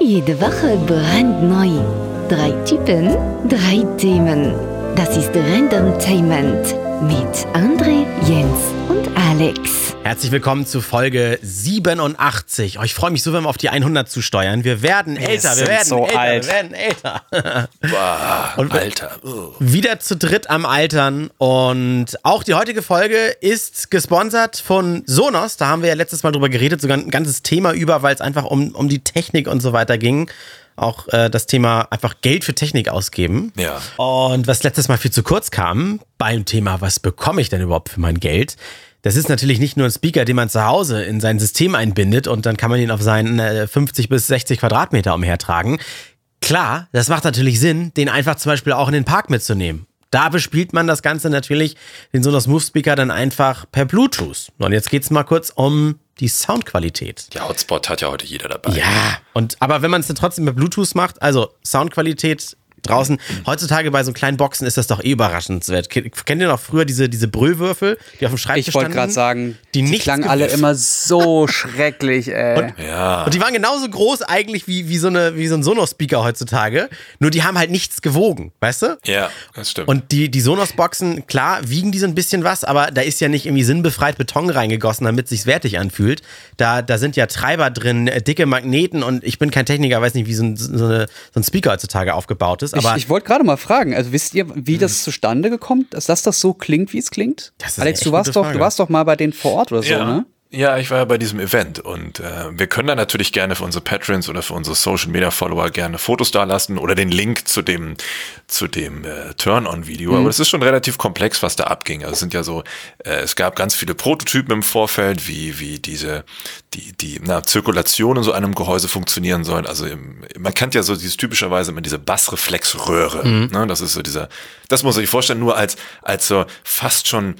Jede Woche brandneu. Drei Typen, drei Themen. Das ist Randomtainment mit André, Jens und Alex. Herzlich willkommen zu Folge 87. Oh, ich freue mich so, wenn wir auf die 100 zu steuern. Wir werden älter, wir sind werden so älter, alt. wir werden älter. Boah, Und wir- Alter. Oh. Wieder zu dritt am Altern und auch die heutige Folge ist gesponsert von Sonos. Da haben wir ja letztes Mal drüber geredet, sogar ein ganzes Thema über, weil es einfach um, um die Technik und so weiter ging. Auch äh, das Thema einfach Geld für Technik ausgeben. Ja. Und was letztes Mal viel zu kurz kam, beim Thema, was bekomme ich denn überhaupt für mein Geld? Das ist natürlich nicht nur ein Speaker, den man zu Hause in sein System einbindet und dann kann man ihn auf seinen äh, 50 bis 60 Quadratmeter umhertragen. Klar, das macht natürlich Sinn, den einfach zum Beispiel auch in den Park mitzunehmen. Da bespielt man das Ganze natürlich, den Sonos Move Speaker dann einfach per Bluetooth. Und jetzt geht's mal kurz um die Soundqualität. Ja, Hotspot hat ja heute jeder dabei. Ja, und aber wenn man es dann trotzdem mit Bluetooth macht, also Soundqualität draußen, heutzutage bei so kleinen Boxen ist das doch eh überraschenswert. Ke- Kennt ihr noch früher diese, diese Brüllwürfel, die auf dem Schreibtisch Ich wollte standen? gerade sagen, die, die klangen ge- alle immer so schrecklich, ey. Ja. Und die waren genauso groß eigentlich wie, wie, so, eine, wie so ein Sonos-Speaker heutzutage, nur die haben halt nichts gewogen, weißt du? Ja, das stimmt. Und die, die Sonos-Boxen, klar, wiegen die so ein bisschen was, aber da ist ja nicht irgendwie sinnbefreit Beton reingegossen, damit sich's wertig anfühlt. Da, da sind ja Treiber drin, dicke Magneten und ich bin kein Techniker, weiß nicht, wie so ein, so eine, so ein Speaker heutzutage aufgebaut ist. Aber ich ich wollte gerade mal fragen, also wisst ihr, wie das zustande gekommen ist, dass das so klingt, wie es klingt? Alex, du warst doch, Frage. du warst doch mal bei denen vor Ort oder so, ja. ne? Ja, ich war ja bei diesem Event und äh, wir können da natürlich gerne für unsere Patrons oder für unsere Social Media Follower gerne Fotos da lassen oder den Link zu dem zu dem äh, Turn-on-Video. Aber es ist schon relativ komplex, was da abging. Also es sind ja so, äh, es gab ganz viele Prototypen im Vorfeld, wie wie diese die die na, Zirkulation in so einem Gehäuse funktionieren soll. Also im, man kennt ja so dieses typischerweise immer diese Bassreflexröhre. Ne? Das ist so dieser, das muss man sich vorstellen, nur als als so fast schon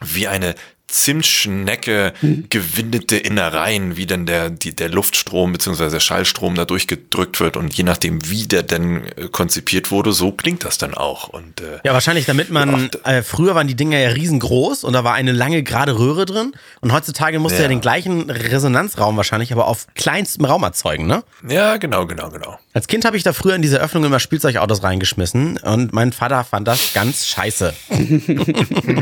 wie eine Zimtschnecke gewindete Innereien, wie denn der, die, der Luftstrom bzw. der Schallstrom da durchgedrückt wird und je nachdem, wie der denn äh, konzipiert wurde, so klingt das dann auch. Und äh, ja, wahrscheinlich, damit man, äh, früher waren die Dinger ja riesengroß und da war eine lange gerade Röhre drin und heutzutage musst du ja Ja. den gleichen Resonanzraum wahrscheinlich, aber auf kleinstem Raum erzeugen, ne? ja, genau, genau, genau. Als Kind habe ich da früher in diese Öffnung immer Spielzeugautos reingeschmissen und mein Vater fand das ganz scheiße.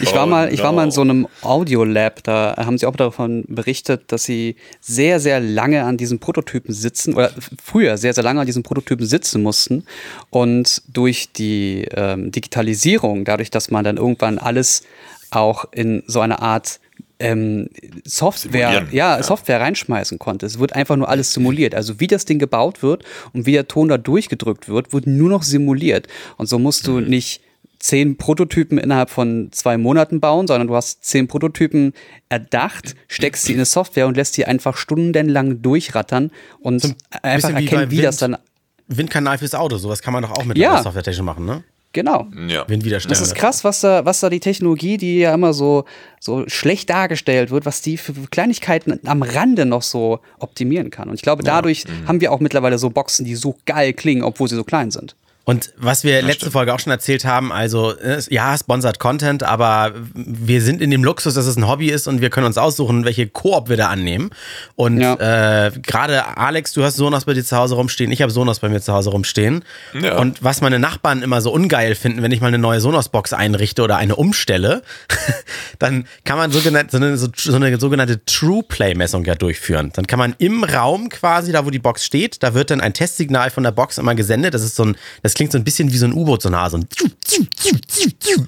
Ich war mal, ich war mal in so einem Audiolab, da haben sie auch davon berichtet, dass sie sehr, sehr lange an diesen Prototypen sitzen oder früher sehr, sehr lange an diesen Prototypen sitzen mussten und durch die ähm, Digitalisierung, dadurch, dass man dann irgendwann alles auch in so eine Art ähm, Software, ja, ja. Software reinschmeißen konnte. Es wird einfach nur alles simuliert. Also wie das Ding gebaut wird und wie der Ton da durchgedrückt wird, wird nur noch simuliert. Und so musst du nicht zehn Prototypen innerhalb von zwei Monaten bauen, sondern du hast zehn Prototypen erdacht, steckst sie in eine Software und lässt die einfach stundenlang durchrattern und einfach bisschen wie erkennen, wie das Wind. dann. Windkanal fürs Auto, sowas kann man doch auch mit Ja. einer Software-Technik machen, ne? Genau. Ja. Das ist krass, was da, was da die Technologie, die ja immer so, so schlecht dargestellt wird, was die für Kleinigkeiten am Rande noch so optimieren kann. Und ich glaube, dadurch haben wir auch mittlerweile so Boxen, die so geil klingen, obwohl sie so klein sind. Und was wir letzte Folge auch schon erzählt haben, also ja, sponsored Content, aber wir sind in dem Luxus, dass es ein Hobby ist und wir können uns aussuchen, welche Koop wir da annehmen. Und Ja. äh, gerade Alex, du hast Sonos bei dir zu Hause rumstehen, ich habe Sonos bei mir zu Hause rumstehen. Ja. Und was meine Nachbarn immer so ungeil finden, wenn ich mal eine neue Sonos-Box einrichte oder eine umstelle, dann kann man sogenannte, so, eine, so, so eine sogenannte True Play-Messung ja durchführen. Dann kann man im Raum quasi, da wo die Box steht, da wird dann ein Testsignal von der Box immer gesendet. Das ist so ein, das klingt so ein bisschen wie so ein U-Boot-Sonar, so ein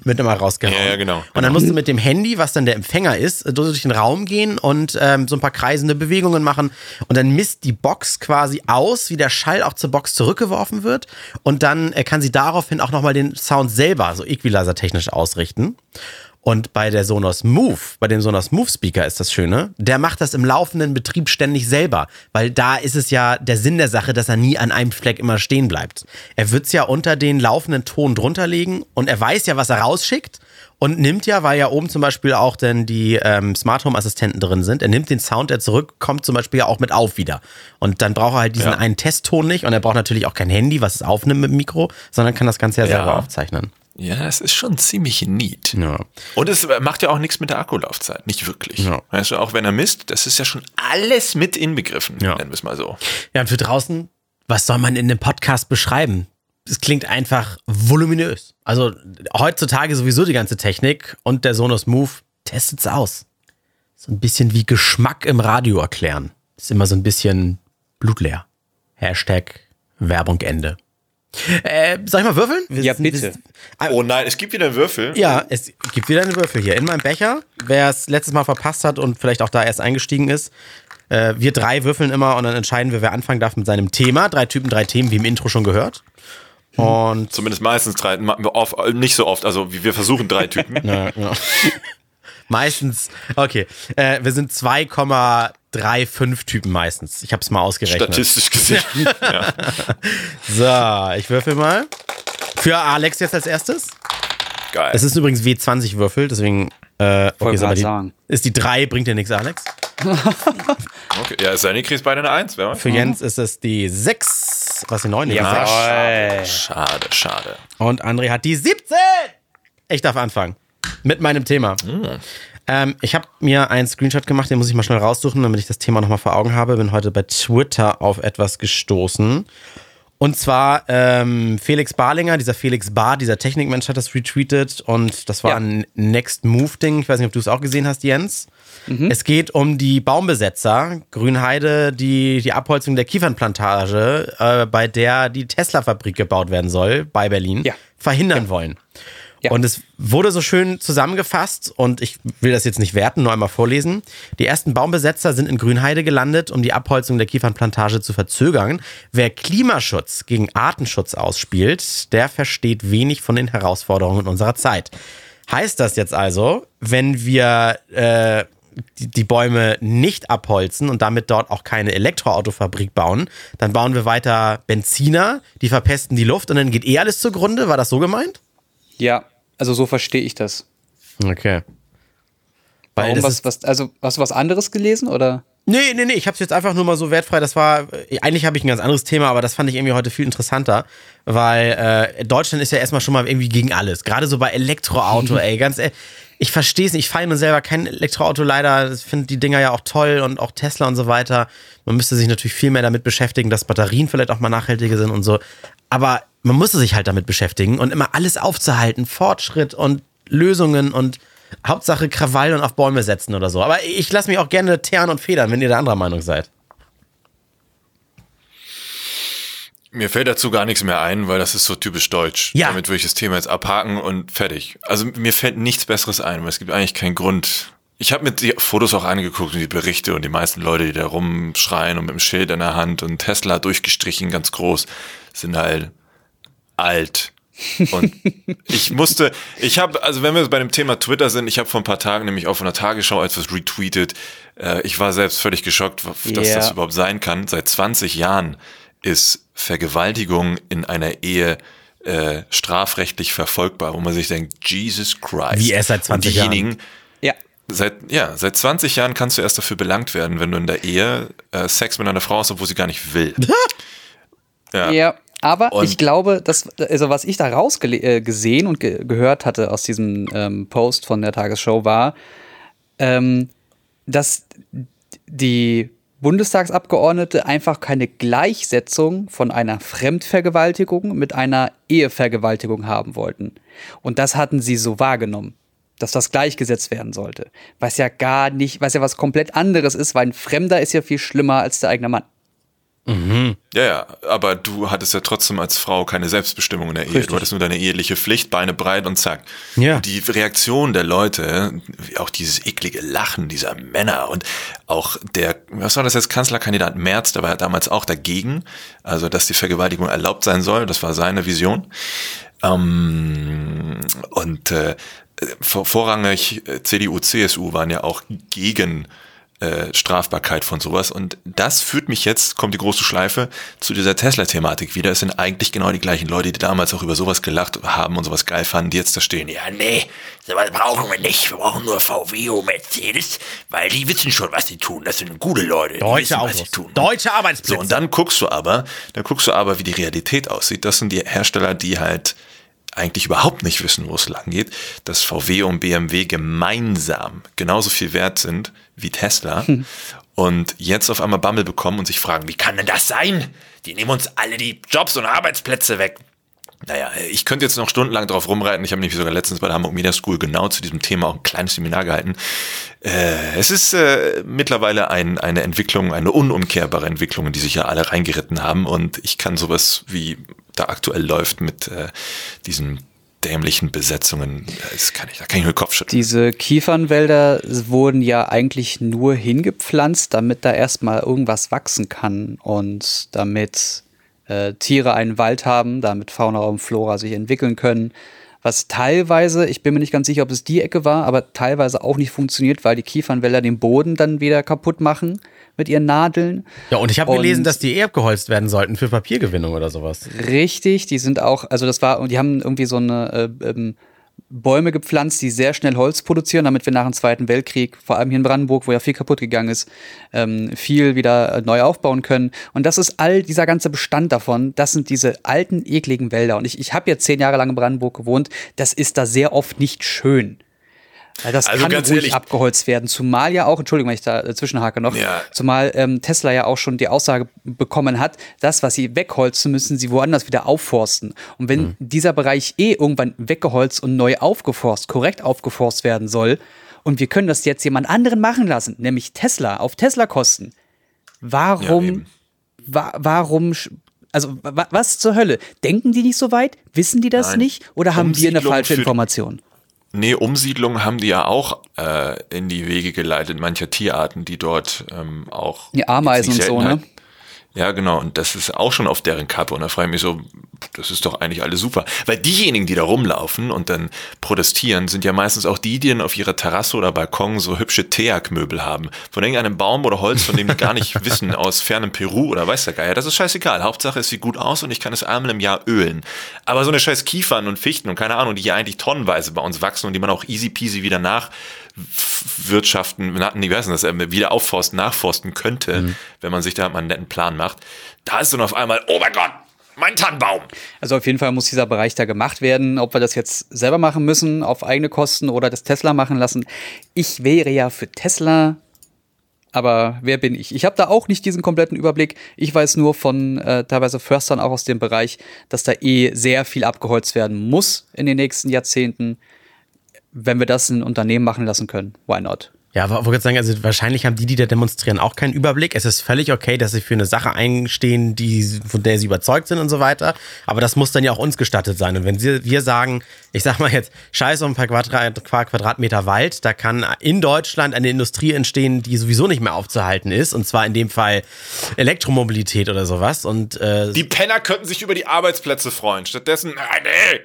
wird immer rausgehauen. Ja, ja, genau. Und dann musst du mit dem Handy, was dann der Empfänger ist, durch den Raum gehen und ähm, so ein paar kreisende Bewegungen machen. Und dann misst die Box quasi aus, wie der Schall auch zur Box zurückgeworfen wird. Und dann äh, kann sie daraufhin auch nochmal den Sound selber so equalizer-technisch ausrichten. Und bei der Sonos Move, bei dem Sonos Move Speaker ist das Schöne, der macht das im laufenden Betrieb ständig selber, weil da ist es ja der Sinn der Sache, dass er nie an einem Fleck immer stehen bleibt. Er wird's ja unter den laufenden Ton drunter legen und er weiß ja, was er rausschickt und nimmt ja, weil ja oben zum Beispiel auch dann die ähm, Smart Home Assistenten drin sind, er nimmt den Sound, der zurückkommt, zum Beispiel ja auch mit auf wieder. Und dann braucht er halt diesen Ja. einen Testton nicht und er braucht natürlich auch kein Handy, was es aufnimmt mit dem Mikro, sondern kann das Ganze ja, Ja. selber aufzeichnen. Ja, es ist schon ziemlich neat. Ja. Und es macht ja auch nichts mit der Akkulaufzeit, nicht wirklich. Ja. Weißt du, auch wenn er misst, das ist ja schon alles mit inbegriffen, Ja. nennen wir es mal so. Ja, und für draußen, was soll man in dem Podcast beschreiben? Es klingt einfach voluminös. Also heutzutage sowieso die ganze Technik und der Sonos Move testet's aus. So ein bisschen wie Geschmack im Radio erklären. Ist immer so ein bisschen blutleer. Hashtag Werbung Ende. Äh, soll ich mal würfeln? Wir Ja, sind- bitte. Ah, Oh nein, es gibt wieder Würfel. Ja, es gibt wieder einen Würfel hier in meinem Becher. Wer es letztes Mal verpasst hat und vielleicht auch da erst eingestiegen ist, äh, wir drei würfeln immer und dann entscheiden wir, wer anfangen darf mit seinem Thema. Drei Typen, drei Themen, wie im Intro schon gehört. Und Zumindest meistens drei, oft, nicht so oft, also wir versuchen drei Typen. ja, ja. meistens, okay, äh, wir sind 2,35 Typen meistens. Ich habe es mal ausgerechnet. Statistisch gesehen. ja. So, ich würfel mal. Für Alex jetzt als erstes. Geil. Es ist übrigens W20 Würfel, deswegen äh, okay, Wollte ist, aber grad die, sagen. ist die 3, bringt dir nichts, Alex. okay. Ja, Sani kriegst beide eine Eins, wer weiß? Für Jens ist es die 6, was die 9 Ja. schade, schade, schade. Und André hat die 17. Ich darf anfangen. Mit meinem Thema. Ähm, ich habe mir einen Screenshot gemacht, den muss ich mal schnell raussuchen, damit ich das Thema nochmal vor Augen habe. Bin heute bei Twitter auf etwas gestoßen. Und zwar ähm, Felix Barlinger, dieser Felix Bar, dieser Technikmensch hat das retweetet und das war Ja. ein Next Move-Ding. Ich weiß nicht, ob du es auch gesehen hast, Jens. Es geht um die Baumbesetzer, Grünheide, die, die Abholzung der Kiefernplantage, äh, bei der die Tesla-Fabrik gebaut werden soll, bei Berlin, Ja. verhindern wollen. Ja. Und es wurde so schön zusammengefasst und ich will das jetzt nicht werten, nur einmal vorlesen. Die ersten Baumbesetzer sind in Grünheide gelandet, um die Abholzung der Kiefernplantage zu verzögern. Wer Klimaschutz gegen Artenschutz ausspielt, der versteht wenig von den Herausforderungen unserer Zeit. Heißt das jetzt also, wenn wir äh, die, die Bäume nicht abholzen und damit dort auch keine Elektroautofabrik bauen, dann bauen wir weiter Benziner, die verpesten die Luft und dann geht eh alles zugrunde? War das so gemeint? Ja, also so verstehe ich das. Okay. Weil Warum, was, was, also hast du was anderes gelesen oder? nee, nee, nee, ich hab's jetzt einfach nur mal so wertfrei. Das war, äh, eigentlich habe ich ein ganz anderes Thema, aber das fand ich irgendwie heute viel interessanter, weil äh, Deutschland ist ja erstmal schon mal irgendwie gegen alles. Gerade so bei Elektroauto, ey, ganz ehrlich. Ich verstehe es nicht. Ich fahre nur selber kein Elektroauto leider. Ich finde die Dinger ja auch toll und auch Tesla und so weiter. Man müsste sich natürlich viel mehr damit beschäftigen, dass Batterien vielleicht auch mal nachhaltiger sind und so. Aber man musste sich halt damit beschäftigen und immer alles aufzuhalten. Fortschritt und Lösungen und Hauptsache Krawall und auf Bäume setzen oder so. Aber ich lasse mich auch gerne teeren und federn, wenn ihr der anderer Meinung seid. Mir fällt dazu gar nichts mehr ein, weil das ist so typisch deutsch. Ja. Damit würde ich das Thema jetzt abhaken und fertig. Also mir fällt nichts Besseres ein, weil es gibt eigentlich keinen Grund. Ich habe mir die Fotos auch angeguckt und die Berichte und die meisten Leute, die da rumschreien und mit dem Schild in der Hand und Tesla durchgestrichen, ganz groß, sind halt alt. Und ich musste, ich habe, also wenn wir bei dem Thema Twitter sind, ich habe vor ein paar Tagen nämlich auch von der Tagesschau etwas retweetet. Äh, ich war selbst völlig geschockt, dass Ja. das überhaupt sein kann. Seit 20 Jahren ist Vergewaltigung in einer Ehe äh, strafrechtlich verfolgbar, wo man sich denkt, Jesus Christ. Wie erst seit 20 Und diejenigen, Ja. Seit, ja, seit 20 Jahren kannst du erst dafür belangt werden, wenn du in der Ehe äh, Sex mit einer Frau hast, obwohl sie gar nicht will. Ja. Ja, aber Und- ich glaube, dass, also was ich da rausgesehen und ge gehört hatte aus diesem ähm, Post von der Tagesschau war, ähm, dass die Bundestagsabgeordnete einfach keine Gleichsetzung von einer Fremdvergewaltigung mit einer Ehevergewaltigung haben wollten. Und das hatten sie so wahrgenommen, dass das gleichgesetzt werden sollte. Was ja gar nicht, was ja was komplett anderes ist, weil ein Fremder ist ja viel schlimmer als der eigene Mann. Ja, ja, aber du hattest ja trotzdem als Frau keine Selbstbestimmung in der Ehe. Richtig. Du hattest nur deine eheliche Pflicht, Beine breit und zack. Ja. Die Reaktion der Leute, auch dieses eklige Lachen dieser Männer und auch der, was war das jetzt, Kanzlerkandidat Merz, der war damals auch dagegen, also dass die Vergewaltigung erlaubt sein soll, das war seine Vision. Ähm, und äh, vor, vorrangig äh, CDU, CSU waren ja auch gegen äh, Strafbarkeit von sowas. Und das führt mich jetzt, kommt die große Schleife, zu dieser Tesla-Thematik wieder. Es sind eigentlich genau die gleichen Leute, die damals auch über sowas gelacht haben und sowas geil fanden, die jetzt da stehen. Ja, nee, sowas brauchen wir nicht. Wir brauchen nur VW und Mercedes, weil die wissen schon, was sie tun. Das sind gute Leute. die Deutsche wissen, Autos. tun. Deutsche Arbeitsplätze. So, und dann guckst du aber, dann guckst du aber, wie die Realität aussieht. Das sind die Hersteller, die halt eigentlich überhaupt nicht wissen, wo es lang geht, dass VW und BMW gemeinsam genauso viel wert sind wie Tesla hm. und jetzt auf einmal Bammel bekommen und sich fragen, wie kann denn das sein? Die nehmen uns alle die Jobs und Arbeitsplätze weg. Naja, ich könnte jetzt noch stundenlang drauf rumreiten. Ich habe nämlich sogar letztens bei der Hamburg Media School genau zu diesem Thema auch ein kleines Seminar gehalten. Äh, es ist äh, mittlerweile ein, eine Entwicklung, eine unumkehrbare Entwicklung, in die sich ja alle reingeritten haben. Und ich kann sowas, wie da aktuell läuft mit äh, diesen dämlichen Besetzungen, das kann ich, da kann ich nur den Kopf schütteln. Diese Kiefernwälder wurden ja eigentlich nur hingepflanzt, damit da erstmal irgendwas wachsen kann und damit äh, Tiere einen Wald haben, damit Fauna und Flora sich entwickeln können. Was teilweise, ich bin mir nicht ganz sicher, ob es die Ecke war, aber teilweise auch nicht funktioniert, weil die Kiefernwälder den Boden dann wieder kaputt machen mit ihren Nadeln. Ja, und ich habe gelesen, dass die eh abgeholzt werden sollten für Papiergewinnung oder sowas. Richtig, die sind auch, also das war, die haben irgendwie so eine äh, ähm, Bäume gepflanzt, die sehr schnell Holz produzieren, damit wir nach dem Zweiten Weltkrieg, vor allem hier in Brandenburg, wo ja viel kaputt gegangen ist, ähm, viel wieder äh, neu aufbauen können. Und das ist all dieser ganze Bestand davon. Das sind diese alten, ekligen Wälder. Und ich, ich habe jetzt zehn Jahre lang in Brandenburg gewohnt. Das ist da sehr oft nicht schön. Das also kann ruhig ehrlich, abgeholzt werden. Zumal ja auch, Entschuldigung, wenn ich da zwischenhake noch, ja. zumal ähm, Tesla ja auch schon die Aussage bekommen hat, das, was sie wegholzen, müssen sie woanders wieder aufforsten. Und wenn mhm. dieser Bereich eh irgendwann weggeholzt und neu aufgeforst, korrekt aufgeforst werden soll, und wir können das jetzt jemand anderen machen lassen, nämlich Tesla, auf Tesla-Kosten, warum, ja, wa warum also was zur Hölle? Denken die nicht so weit? Wissen die das Nein. nicht? Oder haben wir eine falsche Information? Nee, Umsiedlung haben die ja auch äh, in die Wege geleitet, mancher Tierarten, die dort ähm, auch. Die Ameisen und so, ne? Ja, genau. Und das ist auch schon auf deren Kappe. Und da frage ich mich so, das ist doch eigentlich alles super. Weil diejenigen, die da rumlaufen und dann protestieren, sind ja meistens auch die, die dann auf ihrer Terrasse oder Balkon so hübsche Teak-Möbel haben. Von irgendeinem Baum oder Holz, von dem die gar nicht wissen, aus fernem Peru oder weiß der Geier. Das ist scheißegal. Hauptsache, es sieht gut aus und ich kann es einmal im Jahr ölen. Aber so eine scheiß Kiefern und Fichten und keine Ahnung, die ja eigentlich tonnenweise bei uns wachsen und die man auch easy peasy wieder nach wirtschaften, wie heißt das, äh, wieder aufforsten, nachforsten könnte, mhm. wenn man sich da mal einen netten Plan macht. Da ist dann auf einmal, oh mein Gott, mein Tannenbaum. Also auf jeden Fall muss dieser Bereich da gemacht werden. Ob wir das jetzt selber machen müssen, auf eigene Kosten oder das Tesla machen lassen. Ich wäre ja für Tesla, aber wer bin ich? Ich habe da auch nicht diesen kompletten Überblick. Ich weiß nur von äh, teilweise Förstern auch aus dem Bereich, dass da eh sehr viel abgeholzt werden muss in den nächsten Jahrzehnten wenn wir das in Unternehmen machen lassen können, why not? Ja, wollte ich sagen, also wahrscheinlich haben die, die da demonstrieren, auch keinen Überblick. Es ist völlig okay, dass sie für eine Sache einstehen, die, von der sie überzeugt sind und so weiter. Aber das muss dann ja auch uns gestattet sein. Und wenn sie, wir sagen, ich sag mal jetzt, scheiß um ein paar Quadrat, Quadratmeter Wald, da kann in Deutschland eine Industrie entstehen, die sowieso nicht mehr aufzuhalten ist. Und zwar in dem Fall Elektromobilität oder sowas. Und, äh, die Penner könnten sich über die Arbeitsplätze freuen. Stattdessen, nee,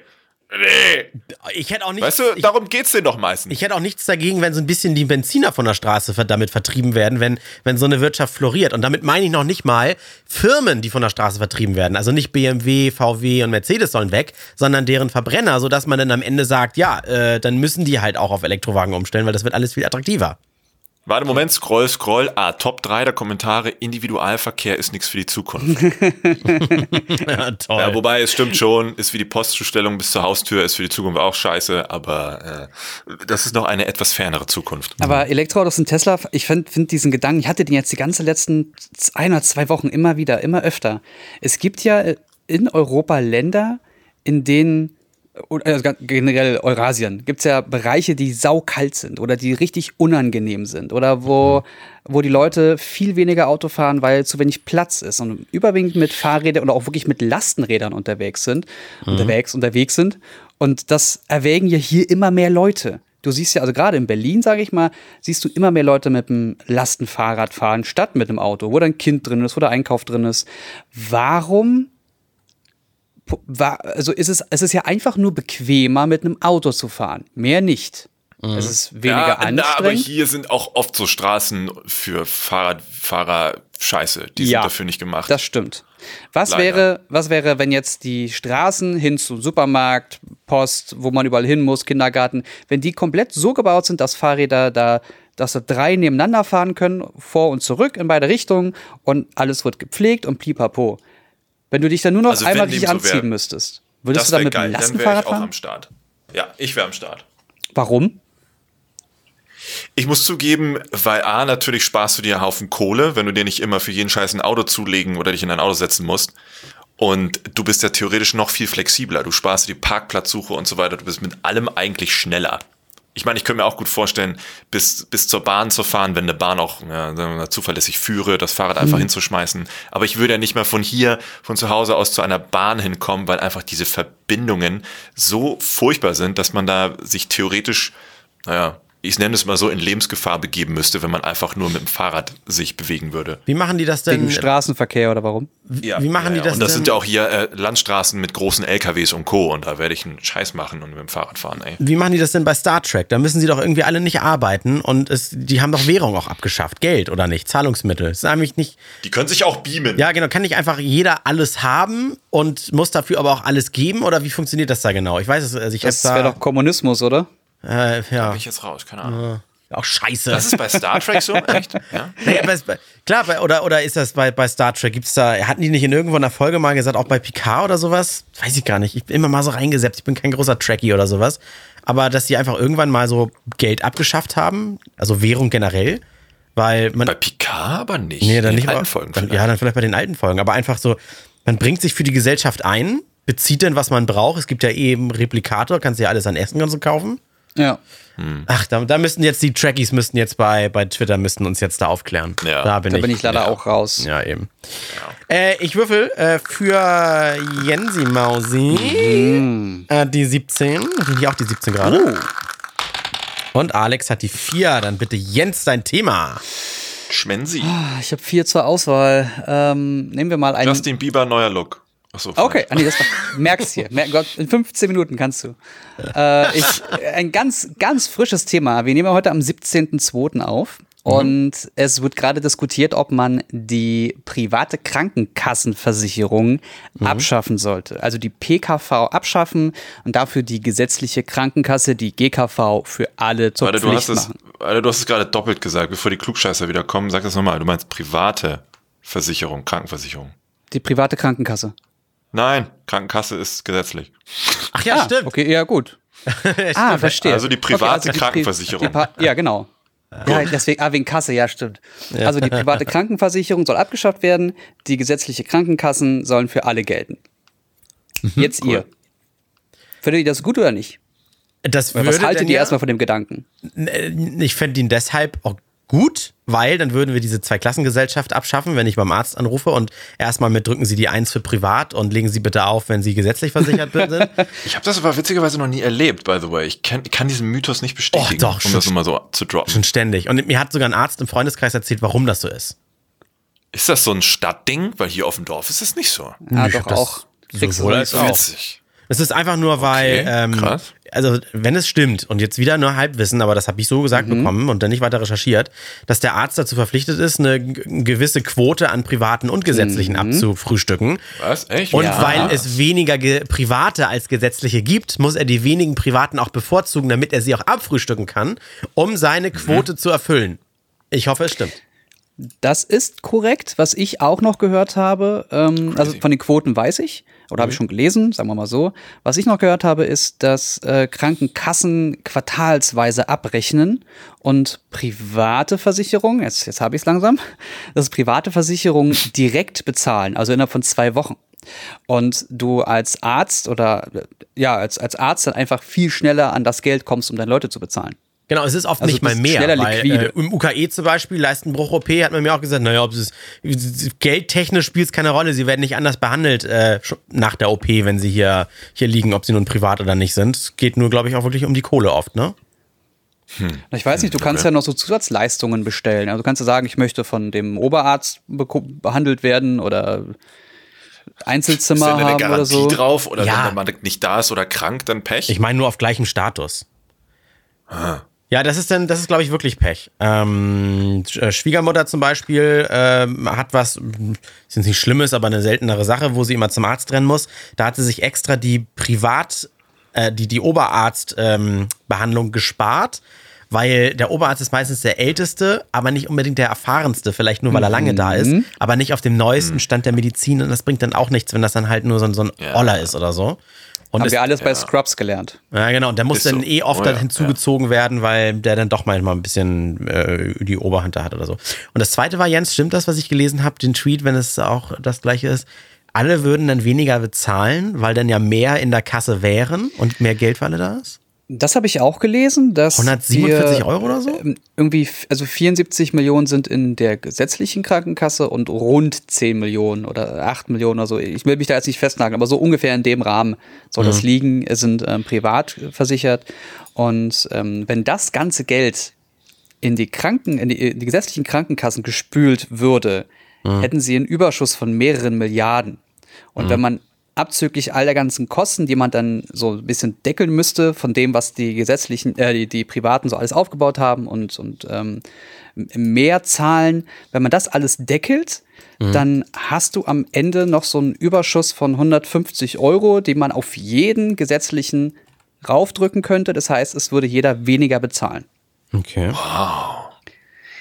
Nee. Ich hätte auch nichts. Weißt du, ich, darum geht's denen doch meistens. Ich hätte auch nichts dagegen, wenn so ein bisschen die Benziner von der Straße damit vertrieben werden, wenn, wenn so eine Wirtschaft floriert. Und damit meine ich noch nicht mal Firmen, die von der Straße vertrieben werden. Also nicht BMW, VW und Mercedes sollen weg, sondern deren Verbrenner, sodass man dann am Ende sagt, ja, äh, dann müssen die halt auch auf Elektrowagen umstellen, weil das wird alles viel attraktiver. Warte, Moment, scroll, scroll. Ah, Top 3 der Kommentare. Individualverkehr ist nichts für die Zukunft. ja, toll. Ja, wobei, es stimmt schon, ist wie die Postzustellung bis zur Haustür, ist für die Zukunft auch scheiße, aber äh, das ist noch eine etwas fernere Zukunft. Aber Elektroautos und Tesla, ich finde find diesen Gedanken, ich hatte den jetzt die ganze letzten ein oder zwei Wochen immer wieder, immer öfter. Es gibt ja in Europa Länder, in denen also generell Eurasien, gibt es ja Bereiche, die saukalt sind oder die richtig unangenehm sind oder wo, wo die Leute viel weniger Auto fahren, weil zu wenig Platz ist und überwiegend mit Fahrrädern oder auch wirklich mit Lastenrädern unterwegs sind, mhm. unterwegs, unterwegs sind. Und das erwägen ja hier immer mehr Leute. Du siehst ja, also gerade in Berlin, sage ich mal, siehst du immer mehr Leute mit einem Lastenfahrrad fahren, statt mit einem Auto, wo da ein Kind drin ist, wo da Einkauf drin ist. Warum war, also ist es, es ist ja einfach nur bequemer, mit einem Auto zu fahren. Mehr nicht. Mhm. Es ist weniger ja, anstrengend. aber hier sind auch oft so Straßen für Fahrradfahrer scheiße. Die ja, sind dafür nicht gemacht. Das stimmt. Was wäre, was wäre, wenn jetzt die Straßen hin zu Supermarkt, Post, wo man überall hin muss, Kindergarten, wenn die komplett so gebaut sind, dass Fahrräder da, dass da drei nebeneinander fahren können, vor und zurück in beide Richtungen und alles wird gepflegt und pipapo. Wenn du dich dann nur noch also einmal richtig so anziehen müsstest. Würdest du da wäre mit dem geil. Dann wäre Lastenfahrrad ich auch fahren? am Start. Ja, ich wäre am Start. Warum? Ich muss zugeben, weil A, natürlich sparst du dir einen Haufen Kohle, wenn du dir nicht immer für jeden Scheiß ein Auto zulegen oder dich in ein Auto setzen musst. Und du bist ja theoretisch noch viel flexibler. Du sparst dir die Parkplatzsuche und so weiter. Du bist mit allem eigentlich schneller. Ich meine, ich könnte mir auch gut vorstellen, bis, bis zur Bahn zu fahren, wenn eine Bahn auch ja, zuverlässig führe, das Fahrrad einfach hinzuschmeißen. Aber ich würde ja nicht mehr von hier, von zu Hause aus zu einer Bahn hinkommen, weil einfach diese Verbindungen so furchtbar sind, dass man da sich theoretisch, naja, ich nenne es mal so, in Lebensgefahr begeben müsste, wenn man einfach nur mit dem Fahrrad sich bewegen würde. Wie machen die das denn? Wegen Straßenverkehr oder warum? Ja, wie machen die das Und das denn? sind ja auch hier äh, Landstraßen mit großen LKWs und Co. Und da werde ich einen Scheiß machen und mit dem Fahrrad fahren, ey. Wie machen die das denn bei Star Trek? Da müssen sie doch irgendwie alle nicht arbeiten und es, die haben doch Währung auch abgeschafft. Geld oder nicht? Zahlungsmittel. Das ist eigentlich nicht. Die können sich auch beamen. Ja, genau. Kann nicht einfach jeder alles haben und muss dafür aber auch alles geben? Oder wie funktioniert das da genau? Ich weiß es, also ich Das wäre da. doch Kommunismus, oder? Äh, ja, Bin ich jetzt raus, keine Ahnung. auch scheiße. Das ist bei Star Trek so, echt? Ja? Aber es, klar, bei, oder, oder ist das bei, bei Star Trek? Gibt's da, hatten die nicht in irgendwo einer Folge mal gesagt, auch bei Picard oder sowas? Weiß ich gar nicht. Ich bin immer mal so reingesetzt. Ich bin kein großer Trekkie oder sowas. Aber dass die einfach irgendwann mal so Geld abgeschafft haben, also Währung generell, weil man. Bei Picard aber nicht. Nee, dann In nicht den alten aber- Folgen dann. Ja, dann vielleicht bei den alten Folgen. Aber einfach so, man bringt sich für die Gesellschaft ein, bezieht dann, was man braucht. Es gibt ja eben Replikator, kannst du ja alles an Essen und so kaufen. Ja. Ach, da, da müssten jetzt die Trekkies müssten jetzt bei, bei Twitter müssten uns jetzt da aufklären. Ja, da bin Da ich. bin ich leider ja. auch raus. Ja, eben. Äh, ich würfel äh, für Jensi Mausi äh, die 17. Hat die auch die 17 gerade? Und Alex hat die 4. Dann bitte Jens dein Thema. Schmensi. Ich habe vier zur Auswahl. Ähm, nehmen wir mal einen. Justin Bieber, neuer Look. Achso, Okay, ah, nee, das war, merk's hier. Mer Gott, in 15 Minuten kannst du. Äh, ich, ein ganz, ganz frisches Thema. Wir nehmen heute am 17.02. auf. Und es wird gerade diskutiert, ob man die private Krankenkassenversicherung abschaffen sollte. Also die PKV abschaffen und dafür die gesetzliche Krankenkasse, die GKV, für alle zur Alter, du Pflicht hast es, machen. Alter, du hast es gerade doppelt gesagt, bevor die Klugscheißer wieder kommen. Sag das nochmal. Du meinst private Versicherung, Krankenversicherung. Die private Krankenkasse. Nein, Krankenkasse ist gesetzlich. Ach ja, ah, stimmt. Okay, ja, gut. ah, verstehe. Also die private Pri- Krankenversicherung. die ja, genau. Ja, deswegen, ah, wegen Kasse, ja, stimmt. Also die private Krankenversicherung soll abgeschafft werden, die gesetzliche Krankenkassen sollen für alle gelten. Jetzt ihr. Findet ihr das gut oder nicht? Das würde was haltet ihr ja- erstmal von dem Gedanken? Ich fände ihn deshalb auch gut, weil dann würden wir diese Zweiklassengesellschaft abschaffen, wenn ich beim Arzt anrufe und erstmal mit drücken Sie die Eins für privat und legen Sie bitte auf, wenn Sie gesetzlich versichert sind. Ich habe das aber witzigerweise noch nie erlebt, by the way. Ich kann, kann diesen Mythos nicht bestätigen, Oh, doch, um schon- das immer so zu droppen. Schon ständig. Und mir hat sogar ein Arzt im Freundeskreis erzählt, warum das so ist. Ist das so ein Stadtding? Weil hier auf dem Dorf ist es nicht so. Ah, Nö, doch das auch. Sowohl als auch. Witzig. Es ist einfach nur, weil, Okay, ähm, krass. Also wenn es stimmt und jetzt wieder nur Halbwissen, aber das habe ich so gesagt Mhm. bekommen und dann nicht weiter recherchiert, dass der Arzt dazu verpflichtet ist, eine gewisse Quote an privaten und gesetzlichen Mhm. abzufrühstücken. Was? Echt? Und Ja. weil es weniger ge- private als gesetzliche gibt, muss er die wenigen privaten auch bevorzugen, damit er sie auch abfrühstücken kann, um seine Mhm. Quote zu erfüllen. Ich hoffe, es stimmt. Das ist korrekt, was ich auch noch gehört habe. Ähm, also von den Quoten weiß ich, oder habe ich schon gelesen, sagen wir mal so. Was ich noch gehört habe, ist, dass äh, Krankenkassen quartalsweise abrechnen und private Versicherungen, jetzt, jetzt habe ich es langsam, dass private Versicherungen direkt bezahlen, also innerhalb von zwei Wochen. Und du als Arzt oder äh, ja, als, als Arzt dann einfach viel schneller an das Geld kommst, um deine Leute zu bezahlen. Genau, es ist oft Also nicht mal mehr. schneller weil, liquide. äh, Im UKE zum Beispiel, Leistenbruch-OP, hat man mir auch gesagt, naja, ob es geldtechnisch spielt es keine Rolle. Sie werden nicht anders behandelt äh, nach der OP, wenn sie hier, hier liegen, ob sie nun privat oder nicht sind. Es geht nur, glaube ich, auch wirklich um die Kohle oft, ne? Ich weiß nicht, du kannst ja noch so Zusatzleistungen bestellen. Also du kannst ja sagen, ich möchte von dem Oberarzt beko- behandelt werden oder Ist Einzelzimmer denn eine haben oder Garantie so. drauf? Oder Ja. wenn der Mann nicht da ist oder krank, dann Pech? Ich meine nur auf gleichem Status. Ja, das ist dann, das ist, glaube ich, wirklich Pech. Ähm, äh, Schwiegermutter zum Beispiel ähm, hat was, ist jetzt nicht Schlimmes, aber eine seltenere Sache, wo sie immer zum Arzt rennen muss. Da hat sie sich extra die Privat, äh, die, die Oberarztbehandlung ähm, gespart, weil der Oberarzt ist meistens der älteste, aber nicht unbedingt der erfahrenste, vielleicht nur weil er lange da ist, aber nicht auf dem neuesten Stand der Medizin und das bringt dann auch nichts, wenn das dann halt nur so, ein- so ein Ja. Oller ist oder so. Und Haben es- wir alles bei Scrubs gelernt. Ja, genau. Und der muss Ist dann so. eh oft Oh dann ja, hinzugezogen werden, weil der dann doch manchmal ein bisschen äh, die Oberhand da hat oder so. Und das zweite war, Jens, stimmt das, was ich gelesen habe, den Tweet, wenn es auch das gleiche ist? Alle würden dann weniger bezahlen, weil dann ja mehr in der Kasse wären und mehr Geld für alle da ist? Das habe ich auch gelesen, dass 147 wir, Euro oder so? ähm, Irgendwie, also 74 Millionen sind in der gesetzlichen Krankenkasse und rund 10 Millionen oder 8 Millionen oder so. Ich will mich da jetzt nicht festnageln, aber so ungefähr in dem Rahmen soll Mhm. das liegen. Es sind ähm, privat versichert. Und ähm, wenn das ganze Geld in die Kranken, in die, in die gesetzlichen Krankenkassen gespült würde, Mhm. hätten sie einen Überschuss von mehreren Milliarden. Und wenn man abzüglich all der ganzen Kosten, die man dann so ein bisschen deckeln müsste, von dem, was die gesetzlichen, äh, die, die Privaten so alles aufgebaut haben und, und ähm, mehr zahlen, wenn man das alles deckelt, dann hast du am Ende noch so einen Überschuss von 150 Euro, den man auf jeden gesetzlichen raufdrücken könnte. Das heißt, es würde jeder weniger bezahlen. Okay.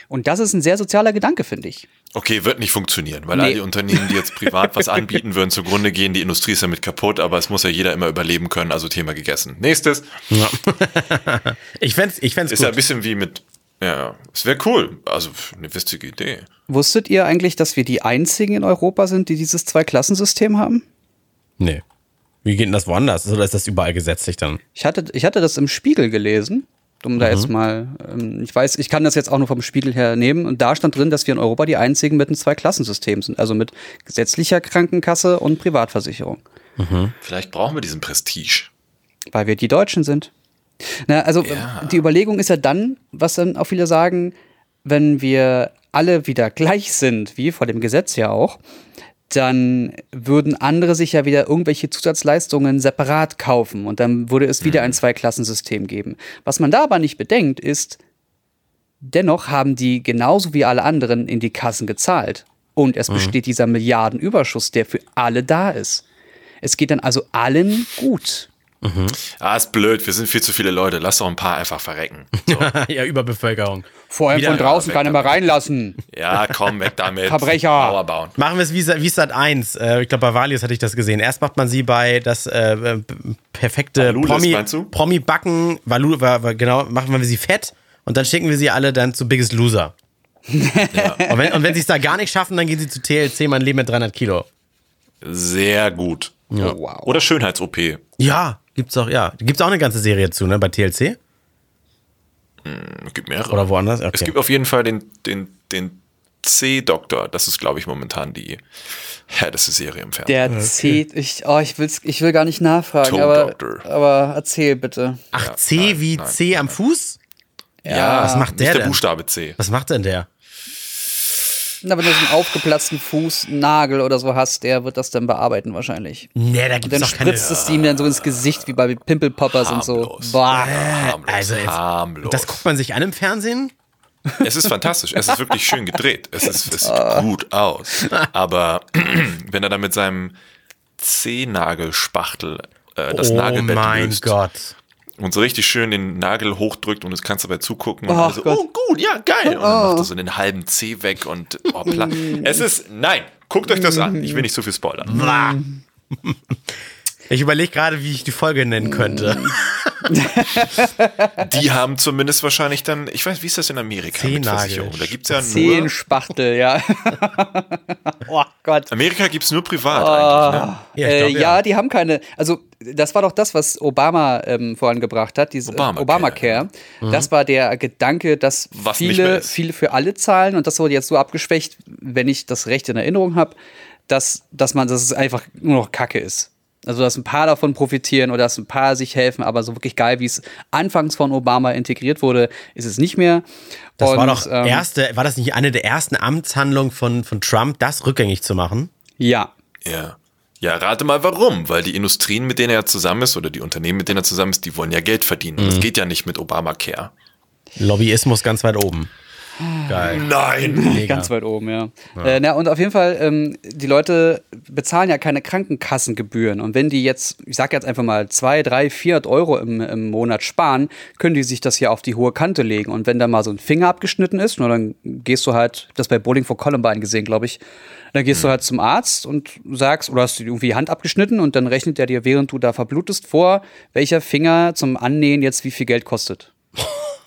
Und das ist ein sehr sozialer Gedanke, finde ich. Okay, wird nicht funktionieren, weil all Nee. die Unternehmen, die jetzt privat was anbieten, würden zugrunde gehen. Die Industrie ist damit kaputt, aber es muss ja jeder immer überleben können, also Thema gegessen. Nächstes. Ich fänd's, ich fänd's Ist ja ein bisschen wie mit, ja, es wäre cool. Also eine witzige Idee. Wusstet ihr eigentlich, dass wir die einzigen in Europa sind, die dieses Zwei-Klassensystem haben? Nee. Wie geht denn das woanders? Oder ist das überall gesetzlich dann? Ich hatte, ich hatte das im Spiegel gelesen. Um da jetzt mal, ähm, ich weiß, ich kann das jetzt auch nur vom Spiegel her nehmen. Und da stand drin, dass wir in Europa die einzigen mit einem Zwei-Klassensystem sind. Also mit gesetzlicher Krankenkasse und Privatversicherung. Vielleicht brauchen wir diesen Prestige. Weil wir die Deutschen sind. Na, also Ja. die Überlegung ist ja dann, was dann auch viele sagen, wenn wir alle wieder gleich sind, wie vor dem Gesetz ja auch, dann würden andere sich ja wieder irgendwelche Zusatzleistungen separat kaufen und dann würde es wieder ein Zweiklassensystem geben. Was man da aber nicht bedenkt, ist, dennoch haben die genauso wie alle anderen in die Kassen gezahlt. Und es besteht dieser Milliardenüberschuss, der für alle da ist. Es geht dann also allen gut. Ah, ist blöd, wir sind viel zu viele Leute. Lass doch ein paar einfach verrecken. So. ja, Überbevölkerung. Vor allem Wieder von draußen keiner mehr reinlassen. Ja, komm, weg damit. Verbrecher. Mauer bauen. Machen wir es wie, wie Sat 1. Äh, ich glaube, bei Valius hatte ich das gesehen. Erst macht man sie bei das äh, äh, perfekte Valulis, Promi, meinst du? Promi-Backen. Valu, genau, machen wir sie fett und dann schicken wir sie alle dann zu Biggest Loser. Und wenn, und wenn sie es da gar nicht schaffen, dann gehen sie zu TLC, mein Leben mit 300 Kilo. Sehr gut. Oh, wow. Oder Schönheits-OP. Ja, gibt's auch, ja. Gibt's auch eine ganze Serie zu, ne, bei TLC? Es gibt mehrere. Oder woanders? Okay. Es gibt auf jeden Fall den, den, den C-Doktor. Das ist, glaube ich, momentan die härteste Serie im Fernsehen. Der C, ich, oh, ich, will's, ich will gar nicht nachfragen, aber, Doctor. aber erzähl bitte. Ach, C wie nein, C am Fuß? ja, was macht der nicht der denn? Buchstabe C. Was macht denn der? Na, wenn du so einen aufgeplatzten Fuß, einen Nagel oder so hast, der wird das dann bearbeiten wahrscheinlich. Nee, da Und gibt's dann doch keine. spritzt es ihm dann so ins Gesicht, wie bei Pimple Poppers und so. Boah. Harmlos, Also jetzt, harmlos. Das guckt man sich an im Fernsehen? Es ist fantastisch. Es ist wirklich schön gedreht. Es, ist, es sieht gut aus. Aber wenn er dann mit seinem C-Nagelspachtel äh, das oh Nagelbett mein löst Gott. Und so richtig schön den Nagel hochdrückt und es kannst dabei zugucken und Ach alle so, Gott. oh gut, ja, geil. Und dann macht er so den halben C weg und oh, pla. Es ist, nein, guckt euch das an. Ich will nicht so viel spoilern. Ich überlege gerade, wie ich die Folge nennen könnte. Die haben zumindest wahrscheinlich dann, ich weiß, wie ist das in Amerika mit Zehennagel. Da gibt es ja nur, Zehenspachtel, ja. oh Gott. Amerika gibt es nur privat Ah. eigentlich, ne? Ja, äh, glaub, ja. ja. die haben keine. Also, das war doch das, was Obama ähm, vorangebracht hat, diese Obamacare, Obamacare. Das war der Gedanke, dass Was viele, viele für alle zahlen und das wurde jetzt so abgeschwächt, wenn ich das recht in Erinnerung habe, dass, dass man, dass es einfach nur noch Kacke ist. Also, dass ein paar davon profitieren oder dass ein paar sich helfen, aber so wirklich geil, wie es anfangs von Obama integriert wurde, ist es nicht mehr. Das war Und, doch ähm, erste, war das nicht eine der ersten Amtshandlungen von, von Trump, das rückgängig zu machen? Ja. Ja. Ja, rate mal warum. Weil die Industrien, mit denen er zusammen ist, oder die Unternehmen, mit denen er zusammen ist, die wollen ja Geld verdienen. Und das geht ja nicht mit Obamacare. Lobbyismus ganz weit oben. Geil. Nein! Mega. Ganz weit oben, ja. Äh, na, und auf jeden Fall, ähm, die Leute bezahlen ja keine Krankenkassengebühren. Und wenn die jetzt, ich sag jetzt einfach mal, 2, 3, 400 Euro im, im Monat sparen, können die sich das hier auf die hohe Kante legen. Und wenn da mal so ein Finger abgeschnitten ist, nur dann gehst du halt, das bei Bowling for Columbine gesehen, glaube ich, dann gehst du halt zum Arzt und sagst, oder hast du irgendwie die Hand abgeschnitten und dann rechnet er dir, während du da verblutest, vor, welcher Finger zum Annähen jetzt wie viel Geld kostet.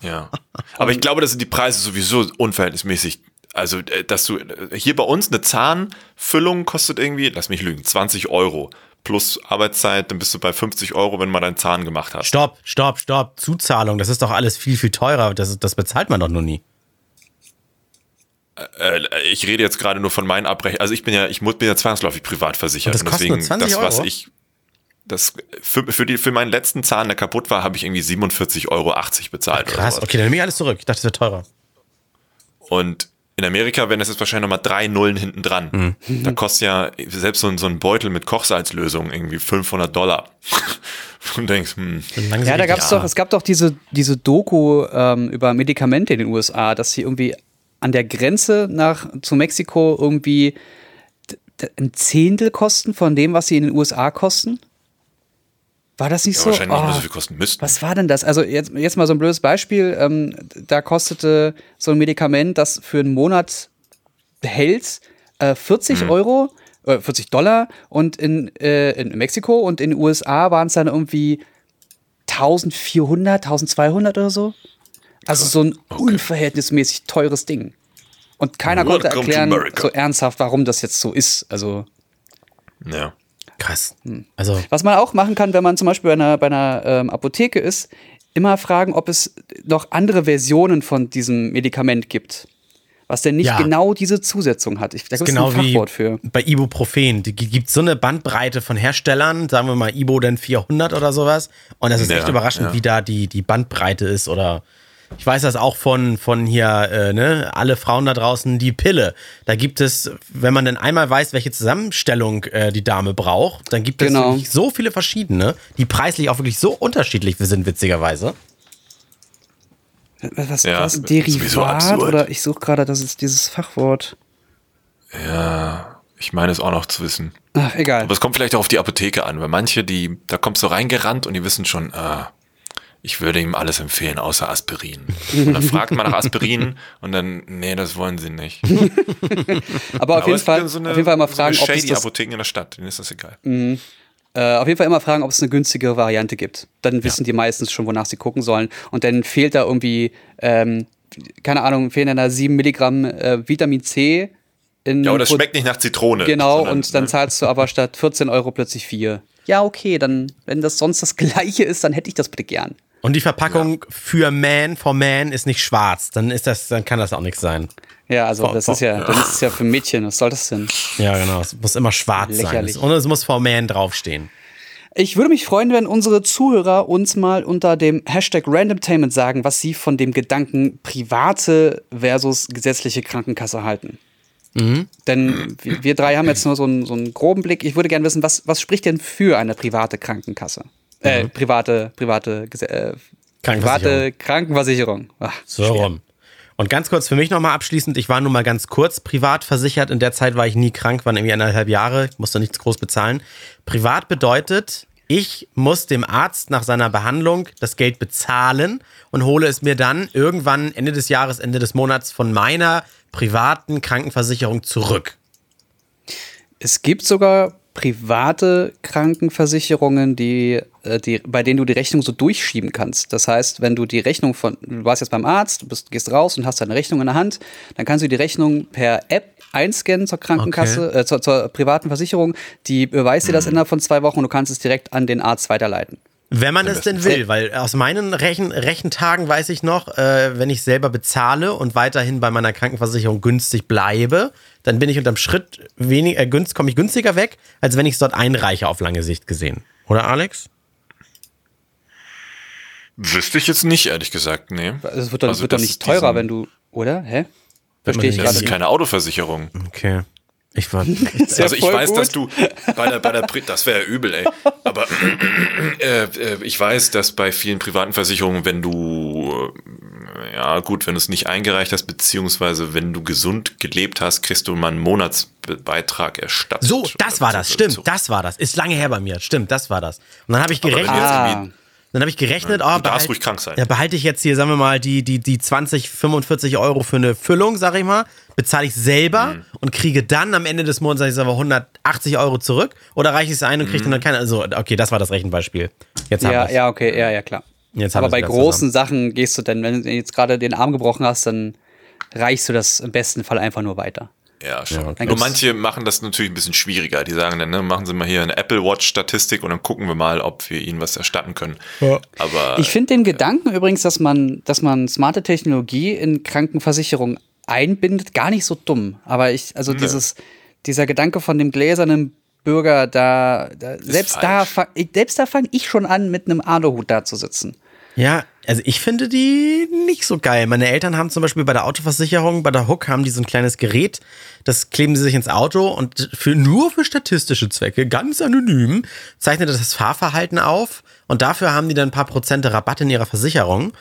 Ja. Aber ich glaube, das sind die Preise sowieso unverhältnismäßig. Also, äh, dass du äh, hier bei uns eine Zahnfüllung kostet irgendwie, lass mich lügen, 20 Euro. Plus Arbeitszeit, dann bist du bei 50 Euro, wenn man deinen Zahn gemacht hat. Stopp, stopp, stopp. Zuzahlung, das ist doch alles viel, viel teurer. Das, das bezahlt man doch noch nie. Äh, ich rede jetzt gerade nur von meinen Abrechnungen. Also ich bin ja, ich bin ja zwangsläufig privat versichert. Und das kostet nur 20 das, was Euro? ich, das für, für, die, für meinen letzten Zahn, der kaputt war, habe ich irgendwie 47,80 Euro bezahlt. oder Krass, okay, dann nehme ich alles zurück. Ich dachte, das wäre teurer. Und in Amerika wären das jetzt wahrscheinlich nochmal drei Nullen hinten dran. Mhm. Da kostet ja selbst so ein, so ein Beutel mit Kochsalzlösung irgendwie 500 Dollar. Und denkst, hm, Ja, da richtig gab's doch, es gab doch diese, diese Doku ähm, über Medikamente in den USA, dass sie irgendwie an der Grenze nach zu Mexiko irgendwie ein Zehntel kosten von dem, was sie in den USA kosten? War das nicht ja, so? wahrscheinlich nicht mehr Oh, so viel kosten müssten. was war denn das? Also jetzt, jetzt mal so ein blödes Beispiel. Ähm, da kostete so ein Medikament, das für einen Monat hält, äh, 40 Mhm. Euro, äh, 40 Dollar und in, äh, in Mexiko und in den USA waren es dann irgendwie 1400, 1200 oder so. Also so ein unverhältnismäßig teures Ding. Und keiner konnte Welcome to erklären, so ernsthaft, warum das jetzt so ist. Also ja. Krass. Hm. Also, Was man auch machen kann, wenn man zum Beispiel bei einer, bei einer ähm, Apotheke ist, immer fragen, ob es noch andere Versionen von diesem Medikament gibt. Was denn nicht Ja. genau diese Zusetzung hat. Ich, da gibt es genau ein wie Fachwort für. bei Ibuprofen. Die gibt so eine Bandbreite von Herstellern, sagen wir mal Ibo dann 400 oder sowas. Und das ist Ja, echt überraschend, ja. wie da die, die Bandbreite ist. Oder ich weiß das auch von, von hier, äh, ne, alle Frauen da draußen, die Pille. Da gibt es, wenn man dann einmal weiß, welche Zusammenstellung äh, die Dame braucht, dann gibt es Genau. wirklich so viele verschiedene, die preislich auch wirklich so unterschiedlich sind, witzigerweise. Was, Ja, was Derivat absurd. oder ich suche gerade, das ist dieses Fachwort. Ja, ich meine es auch noch zu wissen. Ach, egal. Aber es kommt vielleicht auch auf die Apotheke an, weil manche, die, da kommst du reingerannt und die wissen schon, ah, ich würde ihm alles empfehlen, außer Aspirin. Und dann fragt man nach Aspirin und dann, nee, das wollen sie nicht. Aber auf jeden Fall, so eine, auf jeden Fall mal so fragen, eine ob es das, Apotheken in der Stadt, denen ist das egal. äh, auf jeden Fall immer fragen, ob es eine günstigere Variante gibt. Dann wissen die meistens schon, wonach sie gucken sollen. Und dann fehlt da irgendwie, ähm, keine Ahnung, fehlen dann da 7 Milligramm äh, Vitamin C. In Ja, aber das schmeckt nicht nach Zitrone. Genau, sondern, und dann ne? zahlst du aber statt 14 Euro plötzlich 4. Ja, okay, dann, wenn das sonst das gleiche ist, dann hätte ich das bitte gern. Und die Verpackung für Man, for Man ist nicht schwarz. Dann ist das, dann kann das auch nichts sein. Ja, also Vor- das vor- ist ja, das ist ja für Mädchen, was soll das denn? Ja, genau. Es muss immer schwarz Lächerlich. sein. Und es muss for Man draufstehen. Ich würde mich freuen, wenn unsere Zuhörer uns mal unter dem Hashtag Randomtainment sagen, was sie von dem Gedanken private versus gesetzliche Krankenkasse halten. Denn wir, wir drei haben jetzt nur so einen, so einen groben Blick. Ich würde gerne wissen, was, was spricht denn für eine private Krankenkasse? Äh, private, private, Gese- äh, private Krankenversicherung. Ach, So rum. Und ganz kurz für mich nochmal abschließend, ich war nun mal ganz kurz privat versichert. In der Zeit war ich nie krank, waren irgendwie eineinhalb Jahre, musste nichts groß bezahlen. Privat bedeutet, ich muss dem Arzt nach seiner Behandlung das Geld bezahlen und hole es mir dann irgendwann Ende des Jahres, Ende des Monats von meiner privaten Krankenversicherung zurück. Es gibt sogar private Krankenversicherungen, die, äh, die, bei denen du die Rechnung so durchschieben kannst. Das heißt, wenn du die Rechnung von, du warst jetzt beim Arzt, du bist, gehst raus und hast deine Rechnung in der Hand, dann kannst du die Rechnung per App einscannen zur Krankenkasse, äh, zur, zur privaten Versicherung. Die beweist dir das innerhalb von zwei Wochen und du kannst es direkt an den Arzt weiterleiten. Wenn man es denn will, weil aus meinen Rechen Rechentagen weiß ich noch, äh, wenn ich selber bezahle und weiterhin bei meiner Krankenversicherung günstig bleibe, dann bin ich unterm Schritt wenig, äh, günst, komme ich günstiger weg, als wenn ich es dort einreiche auf lange Sicht gesehen. Oder Alex? Wüsste ich jetzt nicht, ehrlich gesagt, nee. Es wird doch, Also wird doch das nicht teurer, diesen- wenn du, oder? Hä? Verstehe ich nicht- Das gerade ist keine Autoversicherung. Okay. Ich war. Also ich weiß, gut. dass du bei der, bei der Pri das wäre ja übel, ey. Aber äh, äh, ich weiß, dass bei vielen privaten Versicherungen, wenn du Ja, gut, wenn du es nicht eingereicht hast, beziehungsweise wenn du gesund gelebt hast, kriegst du mal einen Monatsbeitrag erstattet. So, das war das, stimmt, Zurück. das war das. Ist lange her bei mir, stimmt, das war das. Und dann habe ich wenn du gerechnet, jetzt Ah. Dann habe ich gerechnet, Du oh, darfst behalt- ruhig krank sein. Ja, behalte ich jetzt hier, sagen wir mal, die, die, die 20, 45 Euro für eine Füllung, sag ich mal, bezahle ich selber Mhm. und kriege dann am Ende des Monats, sag ich sag mal, 180 Euro zurück oder reiche ich es ein und kriege Mhm. dann keine, also, okay, das war das Rechenbeispiel. Jetzt haben Ja, ja, okay, ja, ja, klar. Jetzt haben Aber bei großen Sachen gehst du dann, wenn du jetzt gerade den Arm gebrochen hast, dann reichst du das im besten Fall einfach nur weiter. Ja, schon. Ja, okay. Nur manche machen das natürlich ein bisschen schwieriger. Die sagen dann, ne, machen Sie mal hier eine Apple Watch Statistik und dann gucken wir mal, ob wir Ihnen was erstatten können. Ja. Aber Ich finde den Gedanken übrigens, dass man, dass man smarte Technologie in Krankenversicherung einbindet, gar nicht so dumm. Aber ich, also dieses, dieser Gedanke von dem gläsernen Bürger, da, da selbst da, falsch. fang- ich- selbst da fange ich schon an, mit einem Aluhut da zu sitzen. Ja, also ich finde die nicht so geil. Meine Eltern haben zum Beispiel bei der Autoversicherung, bei der Hook haben die so ein kleines Gerät, das kleben sie sich ins Auto und für, nur für statistische Zwecke, ganz anonym, zeichnet das Fahrverhalten auf und dafür haben die dann ein paar Prozente Rabatt in ihrer Versicherung.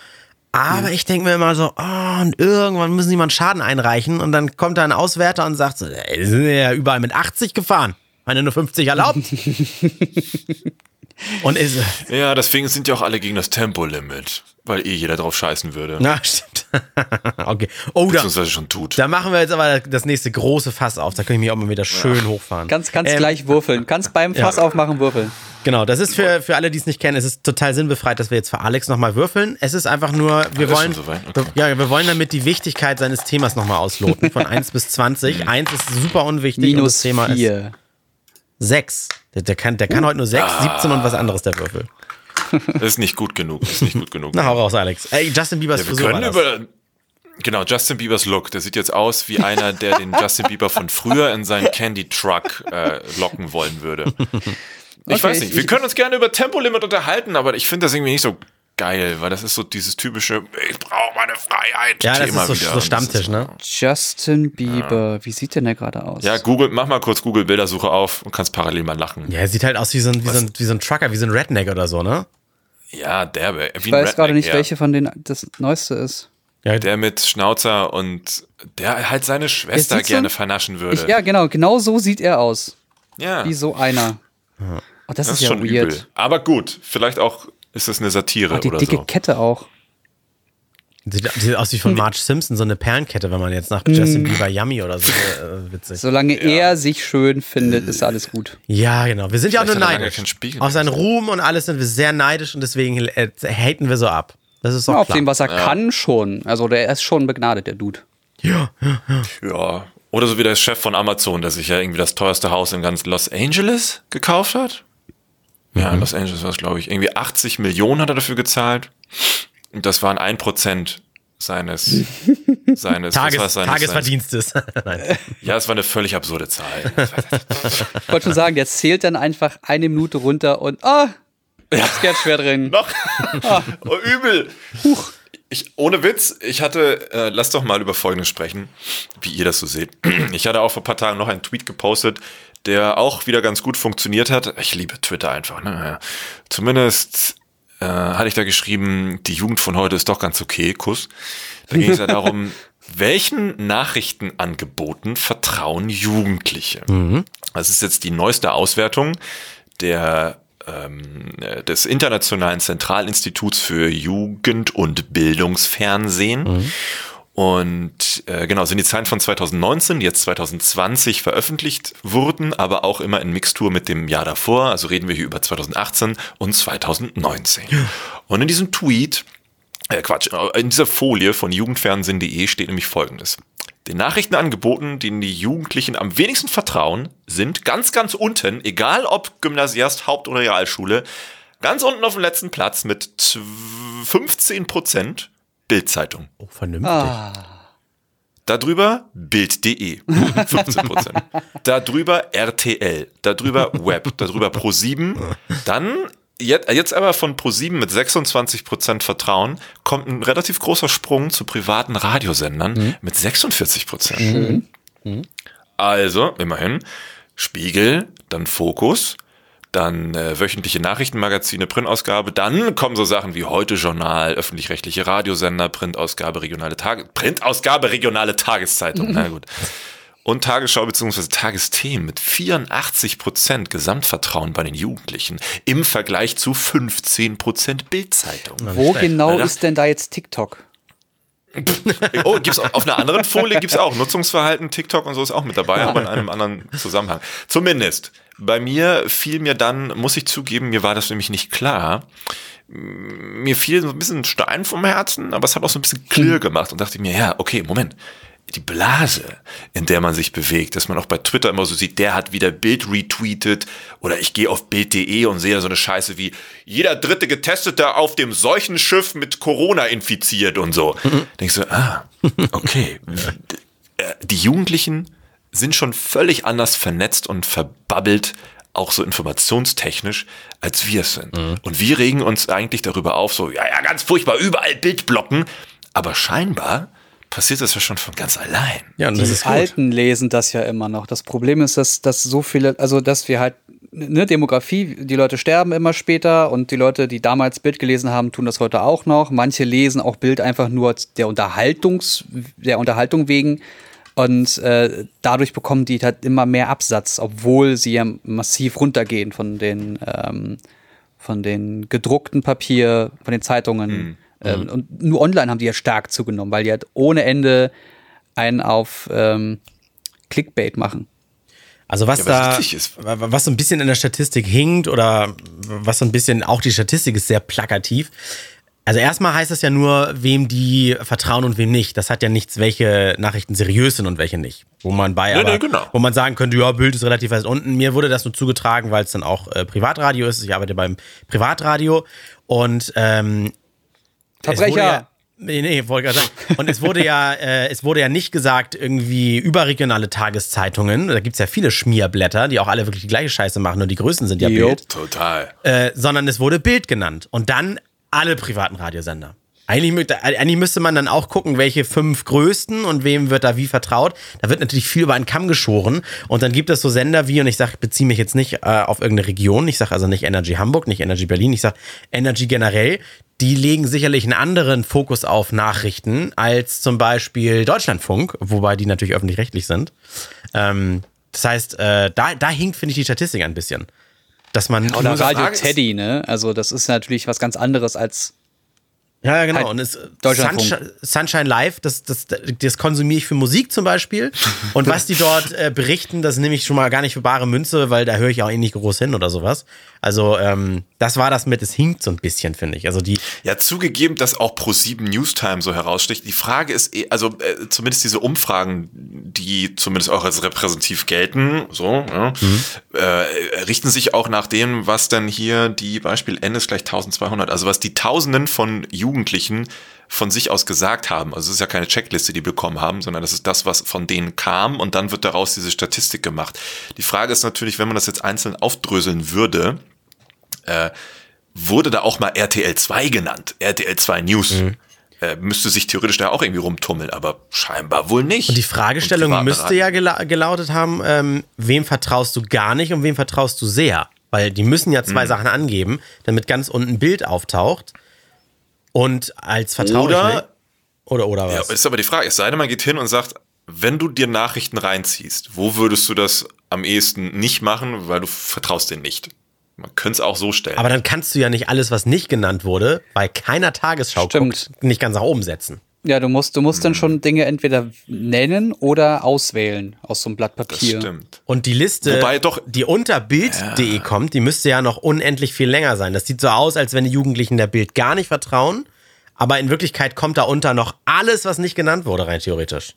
Aber ich denke mir immer so, oh, und irgendwann müssen die mal einen Schaden einreichen und dann kommt da ein Auswärter und sagt so, ey, sind ja überall mit 80 gefahren. Meine nur 50 erlaubt. und ist, ja, deswegen sind ja auch alle gegen das Tempolimit, weil eh jeder drauf scheißen würde. Na, stimmt. okay. Oh, da, Beziehungsweise schon tut. da machen wir jetzt aber das nächste große Fass auf. Da kann ich mich auch mal wieder schön hochfahren. Kannst, kannst Ähm, gleich würfeln. Kannst beim Fass aufmachen, würfeln. Genau, das ist für, für alle, die es nicht kennen, es ist total sinnbefreit, dass wir jetzt für Alex nochmal würfeln. Es ist einfach nur, wir ist wollen, soweit? Okay. ja, wir wollen damit die Wichtigkeit seines Themas nochmal ausloten. Von 1 bis 20. 1 ist super unwichtig und das Minus Thema ist vier. 6. Der, der, kann, der kann heute nur 6, 17 und was anderes, der Würfel. Das ist nicht gut genug. Das ist nicht gut genug. Na, hau raus, Alex. Ey, Justin Bieber's Ja, wir Frisur war können das. über. Genau, Justin Biebers Look. Der sieht jetzt aus wie einer, der den Justin Bieber von früher in seinen Candy Truck äh, locken wollen würde. Ich Okay, weiß nicht. ich- Wir ich- können uns gerne über Tempolimit unterhalten, aber ich finde das irgendwie nicht so geil, weil das ist so dieses typische, ich brauche meine Freiheit. Ja, das Thema ist so, wieder. so das Stammtisch, ist- ne? Justin Bieber. Wie sieht denn der gerade aus? Ja, Google, mach mal kurz Google Bildersuche auf und kannst parallel mal lachen. Ja, er sieht halt aus wie so ein, wie so ein, wie so ein Trucker, wie so ein Redneck oder so, ne? Ja, derbe. Wie ich ein weiß gerade nicht, ja. welche von denen das Neueste ist. Ja, Der mit Schnauzer und der halt seine Schwester sieht so- gerne vernaschen würde. Ich, ja, genau, genau so sieht er aus. ja. Wie so einer. Oh, das, das ist ist ja schon weird. übel. Aber gut, vielleicht auch ist es eine Satire Ach, die oder dicke so. Kette auch. Sieht, sieht aus wie von Marge Simpson, so eine Perlenkette, wenn man jetzt nach Justin Bieber Yummy oder so äh, witzig. Solange er sich schön findet, ist alles gut. Ja, genau. Wir sind ja auch nur Vielleicht neidisch. Auf seinen gesehen. Und alles sind wir sehr neidisch und deswegen äh, haten wir so ab. Das ist doch Ja, auf klar. dem, was er kann, schon. Also der ist schon begnadet, der Dude. ja, Ja. Oder so wie der Chef von Amazon, der sich ja irgendwie das teuerste Haus in ganz Los Angeles gekauft hat. Ja, Mhm. Los Angeles war es, glaube ich. Irgendwie 80 Millionen hat er dafür gezahlt. Und das waren ein Prozent seines, seines, Tages, seines, Tagesverdienstes. Seines, ja, es war eine völlig absurde Zahl. Ich wollte schon sagen, der zählt dann einfach eine Minute runter und ah, das Geld schwer drin. Noch? oh, übel. Huch. Ich, ohne Witz, ich hatte, äh, lass doch mal über Folgendes sprechen, wie ihr das so seht. Ich hatte auch vor ein paar Tagen noch einen Tweet gepostet, der auch wieder ganz gut funktioniert hat. Ich liebe Twitter einfach. Ne? Zumindest äh, hatte ich da geschrieben, die Jugend von heute ist doch ganz okay, Kuss. Da ging es ja darum, welchen Nachrichtenangeboten vertrauen Jugendliche? Das ist jetzt die neueste Auswertung der ähm, äh, des Internationalen Zentralinstituts für Jugend- und Bildungsfernsehen. Und äh, genau, sind die Zahlen von 2019, die jetzt 2020 veröffentlicht wurden, aber auch immer in Mixtur mit dem Jahr davor. Also reden wir hier über 2018 und 2019. Und in diesem Tweet, äh Quatsch, in dieser Folie von jugendfernsehen.de steht nämlich folgendes. Den Nachrichtenangeboten, denen die Jugendlichen am wenigsten vertrauen, sind ganz, ganz unten, egal ob Gymnasiast, Haupt- oder Realschule, ganz unten auf dem letzten Platz mit zw- 15 Prozent Bildzeitung. Oh, vernünftig. Ah. Darüber Bild.de, 15 Prozent. Darüber RTL, darüber Web, darüber Pro7. Dann, jetzt, jetzt aber von Pro7 mit 26 Prozent Vertrauen, kommt ein relativ großer Sprung zu privaten Radiosendern mit 46 Prozent. Also, immerhin, Spiegel, dann Fokus, dann äh, wöchentliche Nachrichtenmagazine, Printausgabe, dann kommen so Sachen wie Heute Journal, öffentlich-rechtliche Radiosender, Printausgabe, regionale Tage, Printausgabe, regionale Tageszeitung, na gut. Und Tagesschau bzw. Tagesthemen mit 84 Prozent Gesamtvertrauen bei den Jugendlichen im Vergleich zu 15 Prozent Bildzeitung. Wo genau ist denn da jetzt TikTok? Oh, gibt's auf einer anderen Folie gibt's auch Nutzungsverhalten, TikTok und so ist auch mit dabei, aber in einem anderen Zusammenhang. Zumindest bei mir fiel mir dann, muss ich zugeben, mir war das nämlich nicht klar. Mir fiel so ein bisschen Stein vom Herzen, aber es hat auch so ein bisschen Klirr gemacht und dachte mir, ja, okay, Moment die Blase, in der man sich bewegt, dass man auch bei Twitter immer so sieht, der hat wieder Bild retweetet oder ich gehe auf Bild.de und sehe so eine Scheiße wie jeder dritte Getestete auf dem Seuchenschiff mit Corona infiziert und so. Mhm. Denkst du, ah, okay. Die Jugendlichen sind schon völlig anders vernetzt und verbabbelt, auch so informationstechnisch, als wir es sind. Mhm. Und wir regen uns eigentlich darüber auf, so, ja, ja, ganz furchtbar, überall Bildblocken. Aber scheinbar passiert das ja schon von ganz allein. Ja, und die Alten lesen das ja immer noch. Das Problem ist, dass, dass so viele, also dass wir halt, ne, Demografie, die Leute sterben immer später und die Leute, die damals Bild gelesen haben, tun das heute auch noch. Manche lesen auch Bild einfach nur der Unterhaltungs, der Unterhaltung wegen. Und äh, dadurch bekommen die halt immer mehr Absatz, obwohl sie ja massiv runtergehen von den, ähm, von den gedruckten Papier, von den Zeitungen. Mhm. Ähm, mhm. Und nur online haben die ja stark zugenommen, weil die halt ohne Ende einen auf ähm, Clickbait machen. Also was ja, da, was so ein bisschen in der Statistik hinkt oder was so ein bisschen, auch die Statistik ist sehr plakativ. Also erstmal heißt es ja nur, wem die vertrauen und wem nicht. Das hat ja nichts, welche Nachrichten seriös sind und welche nicht. Wo man bei, nee, aber, nee, genau. wo man sagen könnte, ja, Bild ist relativ weit unten. Mir wurde das nur zugetragen, weil es dann auch äh, Privatradio ist. Ich arbeite beim Privatradio und ähm, Verbrecher. Nee, nee, wollte gerade sagen. Und es wurde ja, äh, es wurde ja nicht gesagt, irgendwie überregionale Tageszeitungen. Da gibt es ja viele Schmierblätter, die auch alle wirklich die gleiche Scheiße machen, nur die Größen sind ja jo. Bild. Total. Äh, sondern es wurde Bild genannt. Und dann alle privaten Radiosender. Eigentlich, müsste man dann auch gucken, welche fünf größten und wem wird da wie vertraut. Da wird natürlich viel über einen Kamm geschoren. Und dann gibt es so Sender wie, und ich sage, beziehe mich jetzt nicht äh, auf irgendeine Region, ich sage also nicht Energy Hamburg, nicht Energy Berlin, ich sage Energy generell, die legen sicherlich einen anderen Fokus auf Nachrichten als zum Beispiel Deutschlandfunk, wobei die natürlich öffentlich-rechtlich sind. Ähm, das heißt, äh, da, da hinkt, finde ich, die Statistik ein bisschen. Dass man. Ja, oder Radio Teddy, ne? Also, das ist natürlich was ganz anderes als ja, ja, genau. Halt und es, Sunshine, Sunshine Live, das, das, das konsumiere ich für Musik zum Beispiel. Und was die dort äh, berichten, das nehme ich schon mal gar nicht für bare Münze, weil da höre ich auch eh nicht groß hin oder sowas. Also, ähm, das war das mit, es hinkt so ein bisschen, finde ich. Also die. Ja, zugegeben, dass auch Pro7 Newstime so heraussticht. Die Frage ist, eh, also äh, zumindest diese Umfragen, die zumindest auch als repräsentativ gelten, so, ja, mhm. äh, richten sich auch nach dem, was denn hier die Beispiel N ist gleich 1200, also was die Tausenden von Jugendlichen Jugendlichen von sich aus gesagt haben. Also es ist ja keine Checkliste, die bekommen haben, sondern das ist das, was von denen kam und dann wird daraus diese Statistik gemacht. Die Frage ist natürlich, wenn man das jetzt einzeln aufdröseln würde, äh, wurde da auch mal RTL 2 genannt, RTL 2 News. Mhm. Äh, müsste sich theoretisch da auch irgendwie rumtummeln, aber scheinbar wohl nicht. Und die Fragestellung und müsste ja gela gelautet haben, ähm, wem vertraust du gar nicht und wem vertraust du sehr? Weil die müssen ja zwei mhm. Sachen angeben, damit ganz unten ein Bild auftaucht. Und als vertraulich. Oder, oder, oder was? Ja, ist aber die Frage. Es sei denn, man geht hin und sagt, wenn du dir Nachrichten reinziehst, wo würdest du das am ehesten nicht machen, weil du vertraust denen nicht? Man könnte es auch so stellen. Aber dann kannst du ja nicht alles, was nicht genannt wurde, bei keiner Tagesschau guckt, nicht ganz nach oben setzen. Ja, du musst, du musst hm. dann schon Dinge entweder nennen oder auswählen aus so einem Blatt Papier. Das stimmt. Und die Liste, Wobei doch, die unter Bild.de ja. kommt, die müsste ja noch unendlich viel länger sein. Das sieht so aus, als wenn die Jugendlichen der Bild gar nicht vertrauen. Aber in Wirklichkeit kommt da unter noch alles, was nicht genannt wurde, rein theoretisch.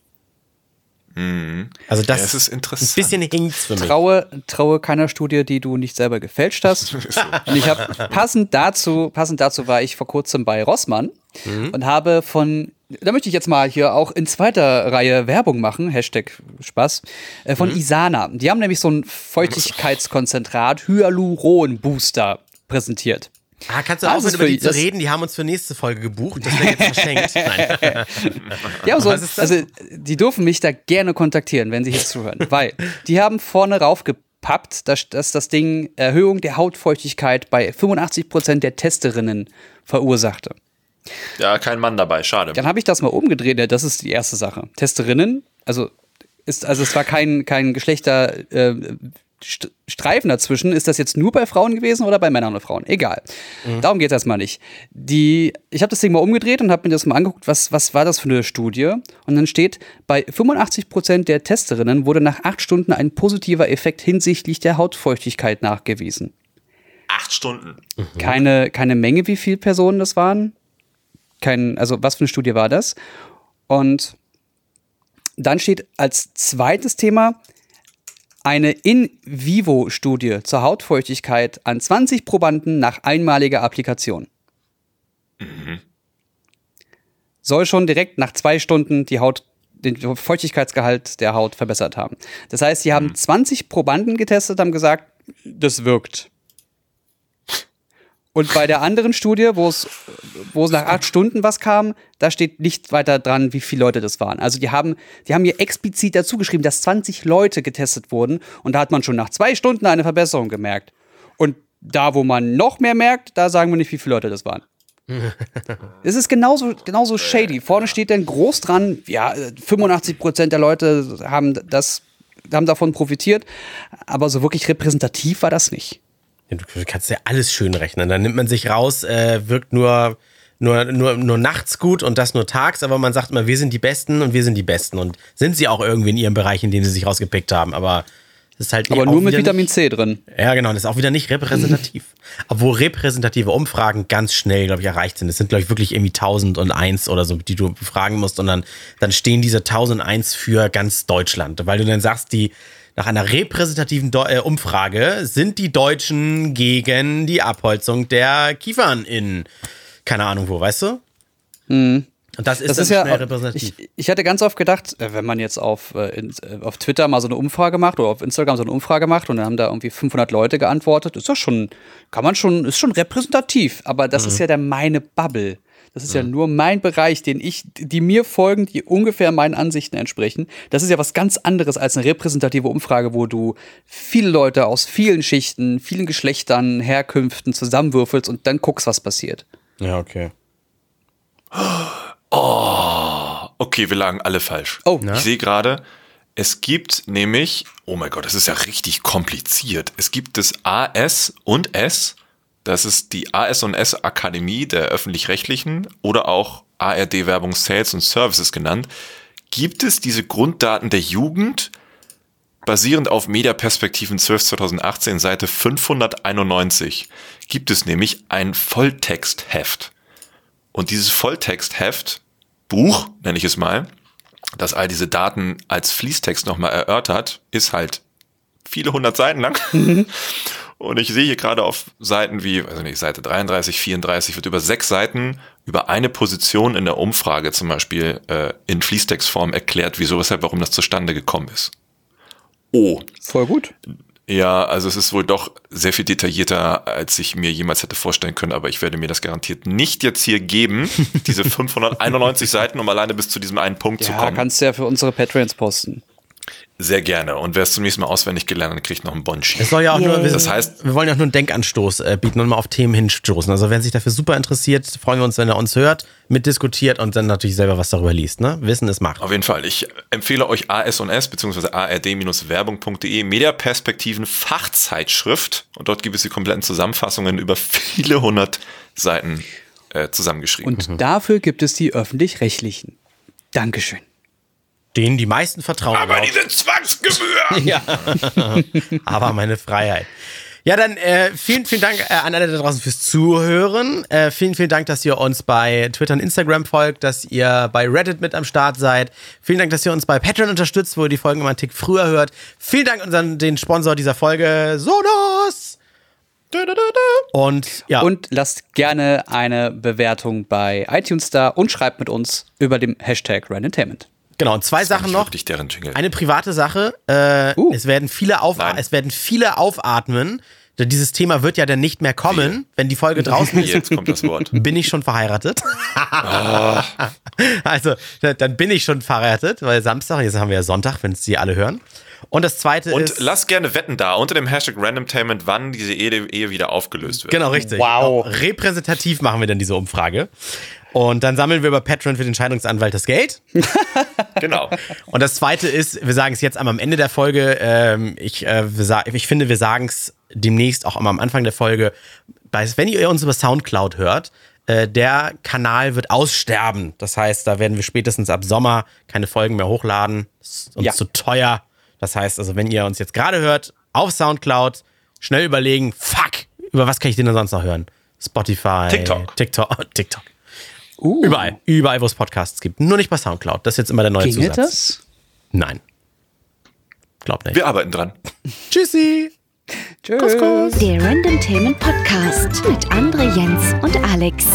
Mhm. Also das, ja, das, ist interessant. Ein bisschen hinkt's für mich. Traue, traue keiner Studie, die du nicht selber gefälscht hast. und ich habe passend dazu, passend dazu war ich vor kurzem bei Rossmann mhm. und habe von da möchte ich jetzt mal hier auch in zweiter Reihe Werbung machen, Hashtag Spaß, äh, von mhm. Isana. Die haben nämlich so ein Feuchtigkeitskonzentrat Hyaluron-Booster präsentiert. Ah, kannst du auch mit über die zu reden? Die haben uns für nächste Folge gebucht. Das wäre jetzt verschenkt. Nein. ja, so, also die dürfen mich da gerne kontaktieren, wenn sie jetzt zuhören. Weil die haben vorne raufgepackt ertappt, dass, dass das Ding Erhöhung der Hautfeuchtigkeit bei 85% der Testerinnen verursachte. Ja, kein Mann dabei, schade. Dann habe ich das mal umgedreht, das ist die erste Sache. Testerinnen, also ist, also es war kein, kein Geschlechter, äh, Streifen dazwischen. Ist das jetzt nur bei Frauen gewesen oder bei Männern und Frauen? Egal. Mhm. Darum geht es erstmal nicht. Die, ich habe das Ding mal umgedreht und habe mir das mal angeguckt, was, was war das für eine Studie? Und dann steht, bei 85 Prozent der Testerinnen wurde nach acht Stunden ein positiver Effekt hinsichtlich der Hautfeuchtigkeit nachgewiesen. Acht Stunden. Mhm. Keine, keine Menge, wie viele Personen das waren. Kein, also was für eine Studie war das? Und dann steht als zweites Thema, eine In-vivo-Studie zur Hautfeuchtigkeit an 20 Probanden nach einmaliger Applikation. Mhm. Soll schon direkt nach zwei Stunden die Haut, den Feuchtigkeitsgehalt der Haut verbessert haben. Das heißt, sie haben mhm. 20 Probanden getestet, haben gesagt, das wirkt. Und bei der anderen Studie, wo es, wo es nach acht Stunden was kam, da steht nicht weiter dran, wie viele Leute das waren. Also die haben, die haben hier explizit dazu geschrieben, dass 20 Leute getestet wurden und da hat man schon nach zwei Stunden eine Verbesserung gemerkt. Und da, wo man noch mehr merkt, da sagen wir nicht, wie viele Leute das waren. Es ist genauso, genauso shady. Vorne steht dann groß dran, ja, 85 Prozent der Leute haben das, haben davon profitiert, aber so wirklich repräsentativ war das nicht. Du kannst ja alles schön rechnen. Dann nimmt man sich raus, äh, wirkt nur, nur, nur, nur nachts gut und das nur tags, aber man sagt immer, wir sind die Besten und wir sind die Besten. Und sind sie auch irgendwie in ihrem Bereich, in dem sie sich rausgepickt haben. Aber das ist halt Aber nur mit Vitamin nicht, C drin. Ja, genau. Das ist auch wieder nicht repräsentativ. Obwohl repräsentative Umfragen ganz schnell, glaube ich, erreicht sind. Es sind, glaube ich, wirklich irgendwie 1001 oder so, die du befragen musst. Und dann, dann stehen diese 1001 für ganz Deutschland. Weil du dann sagst, die nach einer repräsentativen Do äh, Umfrage sind die Deutschen gegen die Abholzung der Kiefern in keine Ahnung wo, weißt du? Mhm. Und das ist, das ist ja, repräsentativ. Ich, ich hatte ganz oft gedacht, äh, wenn man jetzt auf, äh, äh, auf Twitter mal so eine Umfrage macht oder auf Instagram so eine Umfrage macht und dann haben da irgendwie 500 Leute geantwortet, ist das schon, kann man schon, ist schon repräsentativ. Aber das mhm. ist ja der meine Bubble. Das ist ja. ja nur mein Bereich, den ich, die mir folgen, die ungefähr meinen Ansichten entsprechen. Das ist ja was ganz anderes als eine repräsentative Umfrage, wo du viele Leute aus vielen Schichten, vielen Geschlechtern, Herkünften zusammenwürfelst und dann guckst, was passiert. Ja, okay. Oh, okay, wir lagen alle falsch. Oh, ich sehe gerade, es gibt nämlich, oh mein Gott, das ist ja richtig kompliziert. Es gibt das AS und S das ist die AS&S Akademie der öffentlich-rechtlichen oder auch ARD Werbung Sales und Services genannt. Gibt es diese Grunddaten der Jugend basierend auf Mediaperspektiven 12 2018 Seite 591 gibt es nämlich ein Volltextheft. Und dieses Volltextheft, Buch nenne ich es mal, das all diese Daten als Fließtext nochmal erörtert, ist halt viele hundert Seiten lang. Und ich sehe hier gerade auf Seiten wie, also nicht, Seite 33, 34 wird über sechs Seiten über eine Position in der Umfrage zum Beispiel äh, in Fließtextform erklärt, wieso, weshalb, warum das zustande gekommen ist. Oh. Voll gut. Ja, also es ist wohl doch sehr viel detaillierter, als ich mir jemals hätte vorstellen können, aber ich werde mir das garantiert nicht jetzt hier geben, diese 591 Seiten, um alleine bis zu diesem einen Punkt ja, zu kommen. Ja, kannst du ja für unsere Patreons posten. Sehr gerne. Und wer es zum nächsten Mal auswendig gelernt hat, kriegt noch einen Bonchi. Es soll ja auch Yay. nur, das heißt, wir wollen ja auch nur einen Denkanstoß äh, bieten und mal auf Themen hinstoßen. Also wenn sich dafür super interessiert, freuen wir uns, wenn er uns hört, mitdiskutiert und dann natürlich selber was darüber liest. Ne? Wissen ist Macht. Auf jeden Fall. Ich empfehle euch AS&S bzw. ard-werbung.de Mediaperspektiven Fachzeitschrift und dort gibt es die kompletten Zusammenfassungen über viele hundert Seiten äh, zusammengeschrieben. Und mhm. dafür gibt es die öffentlich-rechtlichen. Dankeschön denen die meisten vertrauen. Aber diese Zwangsgebühr! ja. Aber meine Freiheit. Ja, dann äh, vielen, vielen Dank äh, an alle da draußen fürs Zuhören. Äh, vielen, vielen Dank, dass ihr uns bei Twitter und Instagram folgt, dass ihr bei Reddit mit am Start seid. Vielen Dank, dass ihr uns bei Patreon unterstützt, wo ihr die Folgen immer einen Tick früher hört. Vielen Dank an den Sponsor dieser Folge, Sonos. Und ja. Und lasst gerne eine Bewertung bei iTunes da und schreibt mit uns über dem Hashtag Randomtainment. Genau, und zwei Sachen noch. Eine private Sache. Äh, uh. Es werden viele auf, es werden viele aufatmen. Dieses Thema wird ja dann nicht mehr kommen, wenn die Folge draußen ist. Jetzt kommt das Wort. Bin ich schon verheiratet? oh. Also, dann bin ich schon verheiratet, weil Samstag, jetzt haben wir ja Sonntag, wenn es die alle hören. Und das zweite Und ist. lasst gerne Wetten da unter dem Hashtag Randomtainment, wann diese Ehe, Ehe wieder aufgelöst wird. Genau, richtig. Wow. Auch repräsentativ machen wir dann diese Umfrage. Und dann sammeln wir über Patreon für den Scheidungsanwalt das Geld. Genau. Und das zweite ist, wir sagen es jetzt einmal am Ende der Folge. Ähm, ich, äh, ich finde, wir sagen es demnächst auch einmal am Anfang der Folge. Wenn ihr uns über Soundcloud hört, äh, der Kanal wird aussterben. Das heißt, da werden wir spätestens ab Sommer keine Folgen mehr hochladen. Das ist uns Ja. zu teuer. Das heißt also, wenn ihr uns jetzt gerade hört, auf Soundcloud, schnell überlegen, fuck, über was kann ich denn sonst noch hören? Spotify, TikTok. TikTok, TikTok. Uh, Überall, überall, wo es Podcasts gibt. Nur nicht bei Soundcloud. Das ist jetzt immer der neue Ginge Zusatz. das? Nein. Glaub nicht. Wir arbeiten dran. Tschüssi. Tschüss. Der Random Themen Podcast mit André, Jens und Alex.